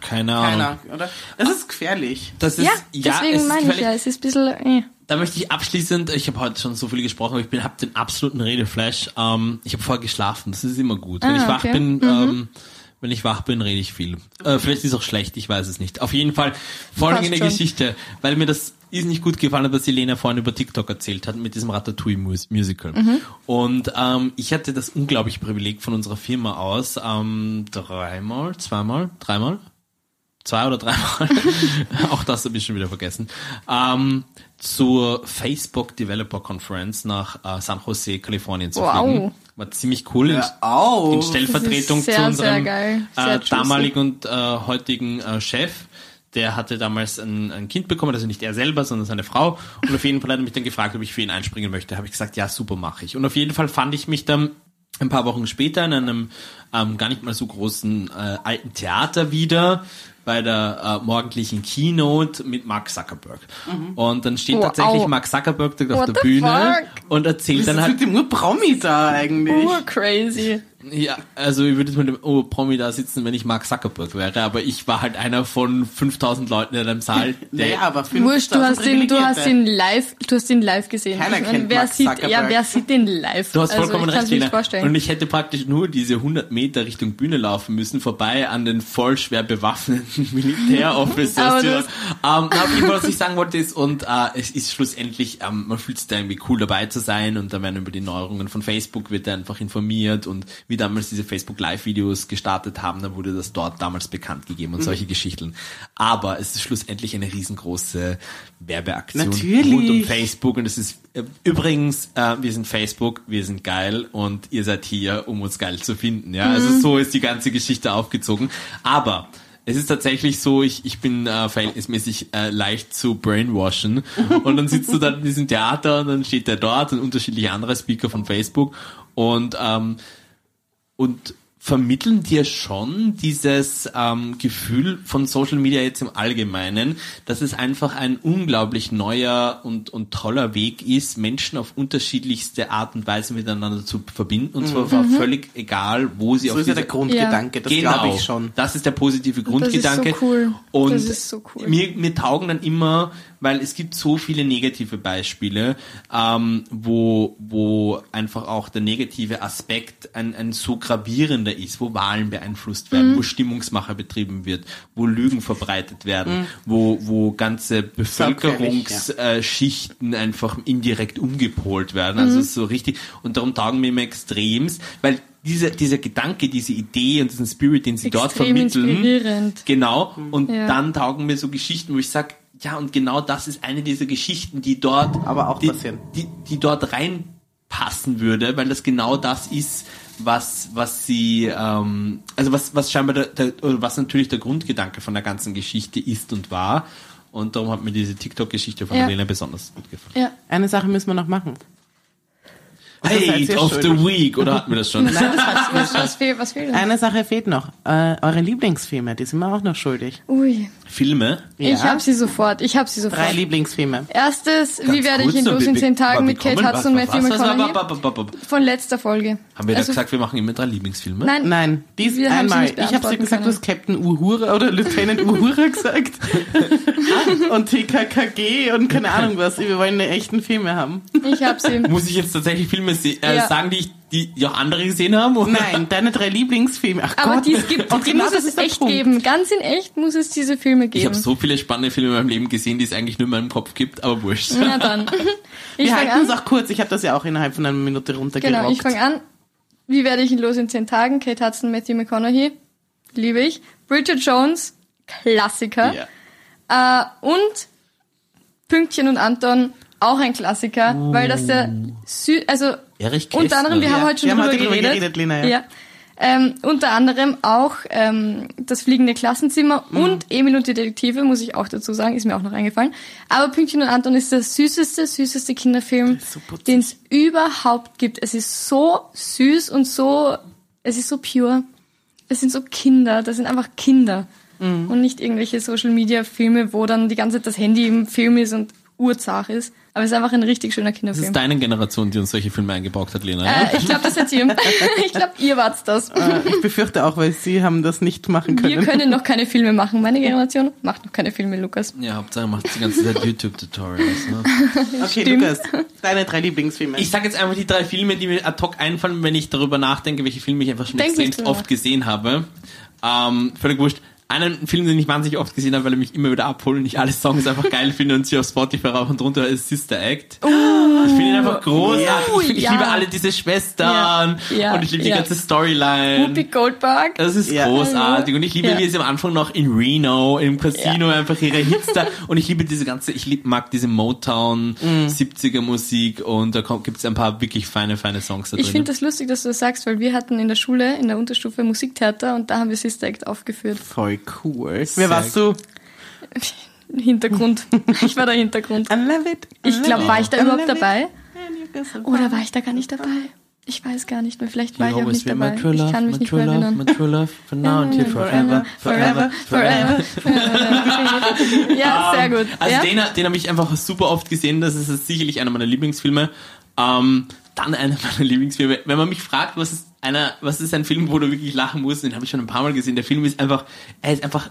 keine Ahnung. Keiner, oder? Das ist gefährlich. Das ist, Ja, ja, es deswegen ist meine ich gefährlich. ja, es ist ein bisschen, äh. Da möchte ich abschließend, ich habe heute schon so viel gesprochen, aber ich habe den absoluten Redeflash. Ähm, ich habe vorher geschlafen, das ist immer gut. Wenn Ah, ich wach okay. bin, ähm, wenn ich wach bin, rede ich viel. Äh, vielleicht ist es auch schlecht, ich weiß es nicht. Auf jeden Fall folgende. Geschichte, weil mir das ist nicht gut gefallen hat, was Elena vorhin über TikTok erzählt hat mit diesem Ratatouille Mus Musical. Mhm. Und ähm, ich hatte das unglaubliche Privileg von unserer Firma aus, ähm, dreimal, zweimal, dreimal, zwei oder dreimal, auch das habe ich schon wieder vergessen, ähm, zur Facebook Developer Conference nach äh, San Jose, Kalifornien zu Wow. fliegen. War ziemlich cool. in, auf. in Stellvertretung sehr, zu unserem äh, damaligen und äh, heutigen äh, Chef. Der hatte damals ein, ein Kind bekommen, also nicht er selber, sondern seine Frau. Und auf jeden Fall hat er mich dann gefragt, ob ich für ihn einspringen möchte. Habe ich gesagt, ja, super, mache ich. Und auf jeden Fall fand ich mich dann ein paar Wochen später in einem ähm, gar nicht mal so großen äh, alten Theater wieder bei der äh, morgendlichen Keynote mit Mark Zuckerberg. Und dann steht Wow. tatsächlich Mark Zuckerberg auf What der Bühne fuck? und erzählt Was dann ist halt mit dem Urpromi da eigentlich? Urcrazy. Ja, also ich würde jetzt mit dem oh, Promi da sitzen, wenn ich Mark Zuckerberg wäre, aber ich war halt einer von 5000 Leuten in einem Saal. Der, Naja, aber Wurscht, du hast ihn, du hast ihn live, du hast ihn live gesehen. Keiner Ich kennt wer Mark sieht, Zuckerberg. ja, wer sieht den live? Du hast vollkommen also, ich recht, Lena. vorstellen. Und ich hätte praktisch nur diese 100 Meter Richtung Bühne laufen müssen, vorbei an den voll schwer bewaffneten Militärofficers. Aber ähm, auf jeden Fall, was ich sagen wollte ist, und äh, es ist schlussendlich, ähm, man fühlt sich da irgendwie cool dabei zu sein und da werden über die Neuerungen von Facebook wird da einfach informiert und wie damals diese Facebook Live-Videos gestartet haben, dann wurde das dort damals bekannt gegeben und solche Geschichten. Aber es ist schlussendlich eine riesengroße Werbeaktion Natürlich. rund um Facebook und es ist äh, übrigens, äh, wir sind Facebook, wir sind geil und ihr seid hier, um uns geil zu finden. Ja, also so ist die ganze Geschichte aufgezogen. Aber es ist tatsächlich so, ich, ich bin äh, verhältnismäßig äh, leicht zu brainwashen und dann sitzt du dann in diesem Theater und dann steht der dort und unterschiedliche andere Speaker von Facebook und ähm, und vermitteln dir schon dieses ähm, Gefühl von Social Media jetzt im Allgemeinen, dass es einfach ein unglaublich neuer und, und toller Weg ist, Menschen auf unterschiedlichste Art und Weise miteinander zu verbinden und zwar Mhm. völlig egal, wo sie So auf ist ja der Grundgedanke, das genau, glaube ich schon. Das ist der positive Grundgedanke. so cool. Und Das ist so cool. mir, mir taugen dann immer, weil es gibt so viele negative Beispiele, ähm, wo, wo einfach auch der negative Aspekt ein, ein so gravierender ist, wo Wahlen beeinflusst werden, Mhm. wo Stimmungsmache betrieben wird, wo Lügen verbreitet werden, wo, wo ganze Bevölkerungsschichten äh, Schichten einfach indirekt umgepolt werden. Mhm. Also ist so richtig. Und darum taugen mir immer extremst, weil dieser, dieser Gedanke, diese Idee und diesen Spirit, den sie dort Extrem vermitteln, inspirierend. Genau. Und Ja. dann taugen mir so Geschichten, wo ich sag, ja, und genau das ist eine dieser Geschichten, die dort, Aber auch die, passieren. die, die dort reinpassen würde, weil das genau das ist, was, was sie, ähm, also was, was scheinbar der, der, oder was natürlich der Grundgedanke von der ganzen Geschichte ist und war. Und darum hat mir diese TikTok-Geschichte von Ja. Lena besonders gut gefallen. Ja. Eine Sache müssen wir noch machen. Das seid Hate of the. Week, oder hatten wir das schon? Was, was, was, fehlt, was fehlt denn? Eine Sache fehlt noch. Äh, eure Lieblingsfilme, die sind wir auch noch schuldig. Ui. Filme? Ich habe sie sofort. Ich habe sie Drei sofort. Lieblingsfilme. Erstes, wie Ganz werde kurz ich in los in zehn Tagen mit Kate Hudson und Matthew McConaughey? Von letzter Folge. Haben wir da Also- gesagt, wir machen immer drei Lieblingsfilme? Nein, Nein, dies Wir haben sie einmal. Ich habe gesagt, du können. hast Captain Uhura oder Lieutenant Uhura gesagt. und TKKG und keine Ahnung was. Wir wollen eine echten Filme haben. ich habe sie. Muss ich jetzt tatsächlich Filme se äh, Ja. sagen, die, ich, die, auch andere gesehen haben? Oder? Nein, deine drei Lieblingsfilme. Ach Aber Gott. die es gibt, Und die genau muss es echt Punkt. geben. Ganz in echt muss es diese Filme Ich geben. habe so viele spannende Filme in meinem Leben gesehen, die es eigentlich nur in meinem Kopf gibt, aber wurscht. Na dann. Ich Wir halten es auch kurz. Ich habe das ja auch innerhalb von einer Minute runtergerockt. Genau, ich fange an. Wie werde ich in los in zehn Tagen? Kate Hudson, Matthew McConaughey. Liebe ich. Bridget Jones. Klassiker. Ja. Äh, und Pünktchen und Anton, auch ein Klassiker, weil das der Sü also Erich unter anderem, wir Kästner. haben heute schon drüber heute drüber geredet. geredet, Lena, ja. ja. Ähm, unter anderem auch ähm, das fliegende Klassenzimmer Mhm. und Emil und die Detektive, muss ich auch dazu sagen, ist mir auch noch eingefallen. Aber Pünktchen und Anton ist der süßeste, süßeste Kinderfilm, so den es überhaupt gibt. Es ist so süß und so, es ist so pure. Es sind so Kinder, das sind einfach Kinder. Mhm. Und nicht irgendwelche Social Media Filme, wo dann die ganze Zeit das Handy im Film ist und Urzach ist. Aber es ist einfach ein richtig schöner Das Kinderfilm. ist deine Generation, die uns solche Filme eingebrockt hat, Lena. ja? Äh, ich glaube, das seid ihr. ich glaube, ihr wart's das. Äh, ich befürchte auch, weil sie haben das nicht machen können. Wir können noch keine Filme machen. Meine Generation macht noch keine Filme, Lukas. Ja, Hauptsache macht die ganze Zeit YouTube-Tutorials. Ne? okay, Stimmt. Lukas, deine drei Lieblingsfilme. Ich sag jetzt einfach die drei Filme, die mir ad hoc einfallen, wenn ich darüber nachdenke, welche Filme ich einfach schon Denk extrem oft gesehen habe. Ähm, völlig wurscht. Einen Film, den ich wahnsinnig oft gesehen habe, weil er mich immer wieder abholt und ich alle Songs einfach geil finde und sie auf Spotify rauf und runter ist Sister Act. ich finde ihn einfach großartig. Oh, ich, find, ich liebe alle diese Schwestern Ja, ja, und ich liebe die ganze Storyline. Whoopi Goldberg. Das ist großartig und ich liebe, wie sie am Anfang noch in Reno im Casino einfach ihre Hits da und ich liebe diese ganze, ich lieb, mag diese Motown Mhm. 70er Musik und da gibt es ein paar wirklich feine, feine Songs da Ich finde das lustig, dass du das sagst, weil wir hatten in der Schule, in der Unterstufe Musiktheater und da haben wir Sister Act aufgeführt. Voll cool. Wer warst du? Hintergrund. Ich war der Hintergrund. I love it. I Ich glaube, war ich da überhaupt dabei? Oder war ich da gar nicht dabei? Ich weiß gar nicht mehr. Vielleicht war You ich auch nicht dabei. true love, Ich kann mich nicht mehr love, erinnern. my true love, for now and here forever, forever, forever, forever. Ja, sehr gut. Also ja? den, den habe ich einfach super oft gesehen. Das ist sicherlich einer meiner Lieblingsfilme. Ähm, dann einer meiner Lieblingsfilme. Wenn man mich fragt, was ist einer, was ist ein Film, wo du wirklich lachen musst, den habe ich schon ein paar Mal gesehen. Der Film ist einfach, er ist einfach,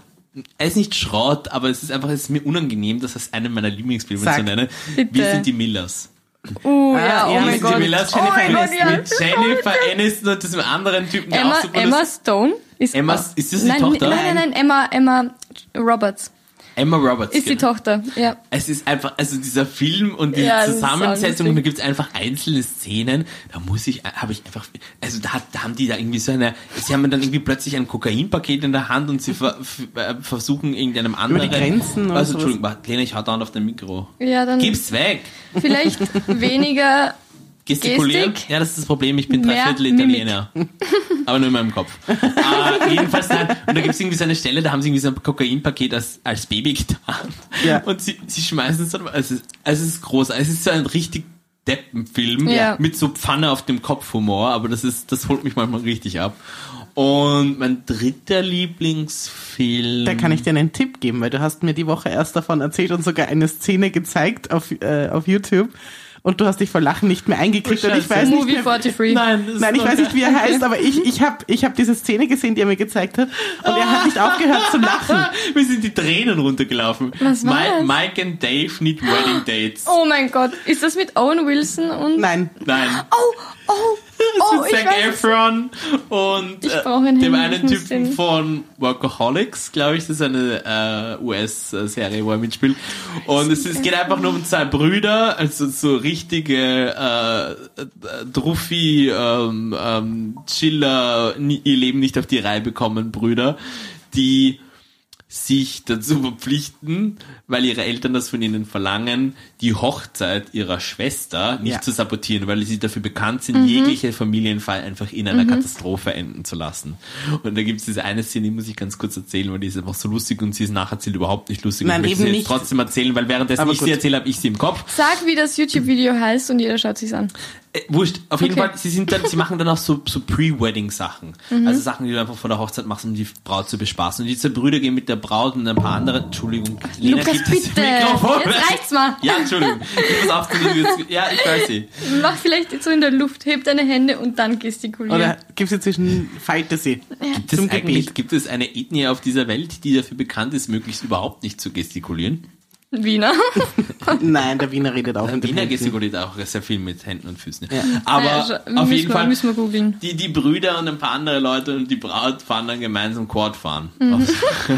er ist nicht Schrott, aber es ist einfach, es ist mir unangenehm, das als einen meiner Lieblingsfilme Sag. zu nennen. Bitte. Wir sind die Millers. Uh, Ah, ja, oh ja, mein sind Gott. die Millers, oh mein Gott, Jennifer, ja. mit Jennifer Aniston und diesem anderen Typen, der Emma, auch super Emma Stone ist Emma- ist das die nein, Tochter? Nein, nein, nein, Emma, Emma Roberts Emma Roberts. ist die genau. Tochter. Ja. Es ist einfach, also dieser Film und die Ja, Zusammensetzung, und da gibt's einfach einzelne Szenen, da muss ich, habe ich einfach, also da, da haben die da irgendwie so eine, sie haben dann irgendwie plötzlich ein Kokainpaket in der Hand und sie ver, äh, versuchen irgendeinem anderen. die Grenzen oder Also. Entschuldigung, warte, Lena, ich hau dauernd auf dein Mikro. ja, dann Gib's weg! vielleicht weniger Gestikulieren? Gestik? Ja, das ist das Problem, ich bin dreiviertel. Italiener. Aber nur in meinem Kopf. äh, jedenfalls nein. Und da gibt's irgendwie so eine Stelle, da haben sie irgendwie so ein Kokainpaket als, als Baby getan. Ja. Und sie, sie schmeißen es dann, also, es ist- also es ist groß, es ist so ein richtig Deppenfilm Ja. mit so Pfanne auf dem Kopf Humor, aber das ist, das holt mich manchmal richtig ab. Und mein dritter Lieblingsfilm. Da kann ich dir einen Tipp geben, weil du hast mir die Woche erst davon erzählt und sogar eine Szene gezeigt auf, äh, auf YouTube. Und du hast dich vor Lachen nicht mehr eingekriegt. Oh, und ich weiß nicht Movie mehr, 43. Nein, Nein, ich weiß nicht, wie er heißt, aber ich, ich habe ich hab diese Szene gesehen, die er mir gezeigt hat. Und er hat nicht aufgehört zu lachen. Mir sind die Tränen runtergelaufen. Was war Mi- das? Mike and Dave need wedding dates. Oh mein Gott, ist das mit Owen Wilson und... Nein. Nein. Oh, oh, oh, mit ich Zac. Efron und äh, dem einen Typen von Workaholics, glaube ich, das ist eine äh, US-Serie, wo er mitspielt. Und es, es geht einfach nur um zwei Brüder, also so richtige äh, äh, Druffi, ähm, ähm, Chiller, nie, ihr Leben nicht auf die Reihe bekommen Brüder, die sich dazu verpflichten, weil ihre Eltern das von ihnen verlangen, die Hochzeit ihrer Schwester nicht Ja. zu sabotieren, weil sie dafür bekannt sind, jegliche Familienfall einfach in einer Katastrophe enden zu lassen. Und da gibt es diese eine Szene, die muss ich ganz kurz erzählen, weil die ist einfach so lustig und sie ist nacherzählt überhaupt nicht lustig. Nein, ich möchte eben sie nicht. jetzt trotzdem erzählen, weil währenddessen Aber ich sie erzähle, habe ich sie im Kopf. Sag, wie das YouTube-Video heißt und jeder schaut sich's an. Äh, wurscht, auf jeden Okay. Fall, sie sind dann, sie machen dann auch so, so Pre-Wedding-Sachen. Mhm. Also Sachen, die du einfach vor der Hochzeit machst, um die Braut zu bespaßen. Und diese Brüder gehen mit der Braut und ein paar andere, Entschuldigung, Lena Lukas, gibt das bitte. Mikrofon. Jetzt reicht's mal. Ja, Entschuldigung. Ich muss aufzunehmen. jetzt- Ja, ich weiß sie. Mach vielleicht so in der Luft, heb deine Hände und dann gestikulieren. Oder gibt es inzwischen Falte sie? Gibt es eigentlich, Gebet. gibt es eine Ethnie auf dieser Welt, die dafür bekannt ist, möglichst überhaupt nicht zu gestikulieren? Wiener. Nein, der Wiener redet auch Der mit Wiener Händen. gestikuliert auch sehr viel mit Händen und Füßen. Aber Ja, schon. auf jeden wir- Fall, müssen wir googeln. die, die Brüder und ein paar andere Leute und die Braut fahren dann gemeinsam Quad fahren. Mhm.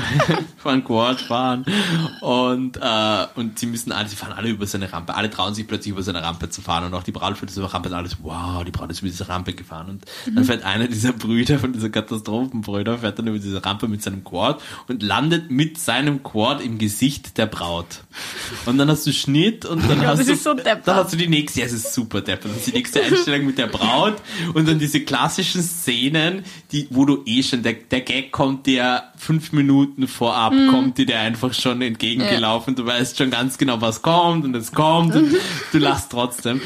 Fahren Quad fahren. Und, äh, und sie müssen alle, sie fahren alle über so eine Rampe. Alle trauen sich plötzlich über so eine Rampe zu fahren und auch die Braut fährt über Rampe und alles, wow, die Braut ist über diese Rampe gefahren. Und Mhm. dann fährt einer dieser Brüder, von dieser Katastrophenbrüder, fährt dann über diese Rampe mit seinem Quad und landet mit seinem Quad im Gesicht der Braut. Und dann hast du Schnitt und dann Ja, hast das du, ist so dann hast du die nächste, ja, es ist super deppert. Das ist die nächste Einstellung mit der Braut und dann diese klassischen Szenen, die, wo du eh schon, der, der Gag kommt dir fünf Minuten vorab, Mhm. kommt dir der einfach schon entgegengelaufen. Du weißt schon ganz genau, was kommt und es kommt und du lachst trotzdem.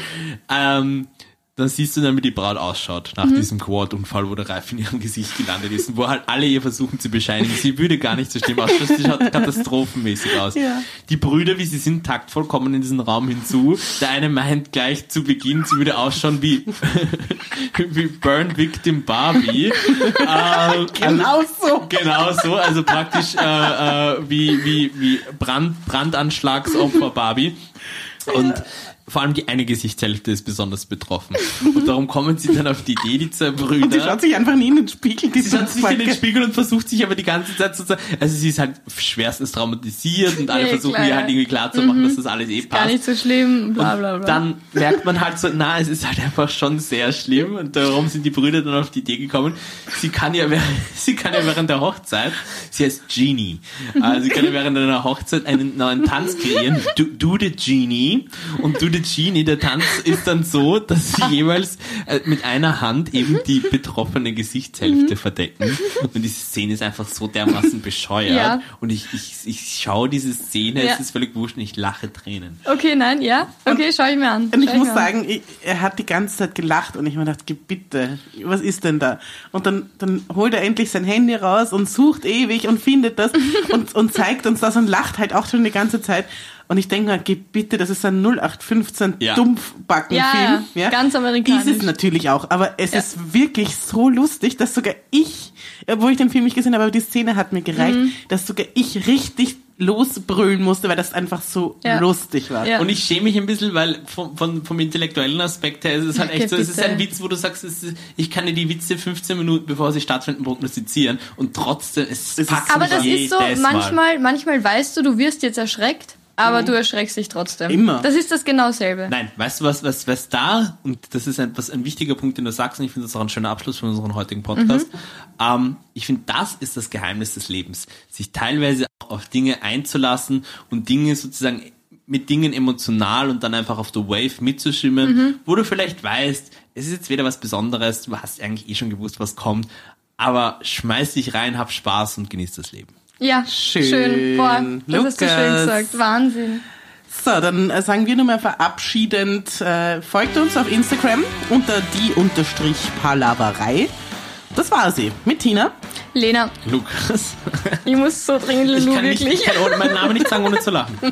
Ähm, dann siehst du dann, wie die Braut ausschaut nach Mhm. diesem Quad-Unfall, wo der Reif in ihrem Gesicht gelandet ist und wo halt alle ihr versuchen zu bescheinigen. Sie würde gar nicht so schlimm ausschauen, sie schaut katastrophenmäßig aus. Ja. Die Brüder, wie sie sind, taktvoll kommen in diesen Raum hinzu. Der eine meint gleich zu Beginn, sie würde ausschauen wie, wie Burn Victim Barbie. äh, Genau so. Genau so, also praktisch äh, äh, wie, wie, wie Brand, Brandanschlagsopfer Barbie. Und vor allem die eine Gesichtshälfte ist besonders betroffen. Und darum kommen sie dann auf die Idee, die zwei Brüder. Und sie schaut sich einfach nie in den Spiegel. Die Sie schaut sich in den. Spiegel und versucht sich aber die ganze Zeit sozusagen, also sie ist halt schwerstens traumatisiert und alle Ja, versuchen klar, ihr halt irgendwie klarzumachen, dass das alles eh Gar passt. nicht so schlimm, bla bla bla. Dann merkt man halt so, na, es ist halt einfach schon sehr schlimm und darum sind die Brüder dann auf die Idee gekommen, sie kann ja, während- sie kann ja während der Hochzeit, sie heißt Genie, also sie kann ja während einer Hochzeit einen neuen Tanz kreieren, Do, do the Genie und Do the Genie, der Tanz ist dann so, dass sie jeweils äh, mit einer Hand eben die betroffene Gesichtshälfte verdecken und diese Szene ist einfach so dermaßen bescheuert Ja. und ich, ich, ich schaue diese Szene, Ja. es ist völlig wurscht und ich lache Tränen. Okay, nein, ja. Okay, schau ich mir an. Und ich Schau muss an. sagen, ich, er hat die ganze Zeit gelacht und ich mir gedacht, geh bitte, was ist denn da? Und dann, dann holt er endlich sein Handy raus und sucht ewig und findet das und, und zeigt uns das und lacht halt auch schon die ganze Zeit. Und ich denke mir, geh bitte, das ist ein 0815 Ja. Dumpfbackenfilm. Ja, ja, ganz amerikanisch. Ist es natürlich auch, aber es Ja. ist wirklich so lustig, dass sogar ich, obwohl ich den Film nicht gesehen habe, aber die Szene hat mir gereicht, Mhm. dass sogar ich richtig losbrüllen musste, weil das einfach so Ja. lustig war. Ja. Und ich schäme mich ein bisschen, weil vom, vom, vom intellektuellen Aspekt her ist es halt Okay, echt so, es ist bitte. ein Witz, wo du sagst, es ist, ich kann dir die Witze 15 Minuten, bevor sie stattfinden, prognostizieren und trotzdem, es ist- packt Aber mich das ist so, Mal. manchmal, manchmal weißt du, du wirst jetzt erschreckt, aber du erschreckst dich trotzdem. Immer. Das ist das genau selbe. Nein, weißt du was, was, was da, und das ist ein, was, ein wichtiger Punkt, den du sagst, und ich finde das auch ein schöner Abschluss von unserem heutigen Podcast. Ähm, ich finde, das ist das Geheimnis des Lebens. Sich teilweise auch auf Dinge einzulassen und Dinge sozusagen mit Dingen emotional und dann einfach auf der Wave mitzuschwimmen, wo du vielleicht weißt, es ist jetzt wieder was Besonderes, du hast eigentlich eh schon gewusst, was kommt, aber schmeiß dich rein, hab Spaß und genieß das Leben. Ja, Schön. schön. Boah, das hast du schön Lukas. gesagt. Wahnsinn. So, dann äh, sagen wir nur mal verabschiedend, äh, folgt uns auf Instagram unter die unterstrich Palaverei das war sie. Mit Tina. Lena, Lukas. ich muss so dringend Ich Lulu kann, nicht, wirklich. ich kann ohne- meinen Namen nicht sagen, ohne zu lachen.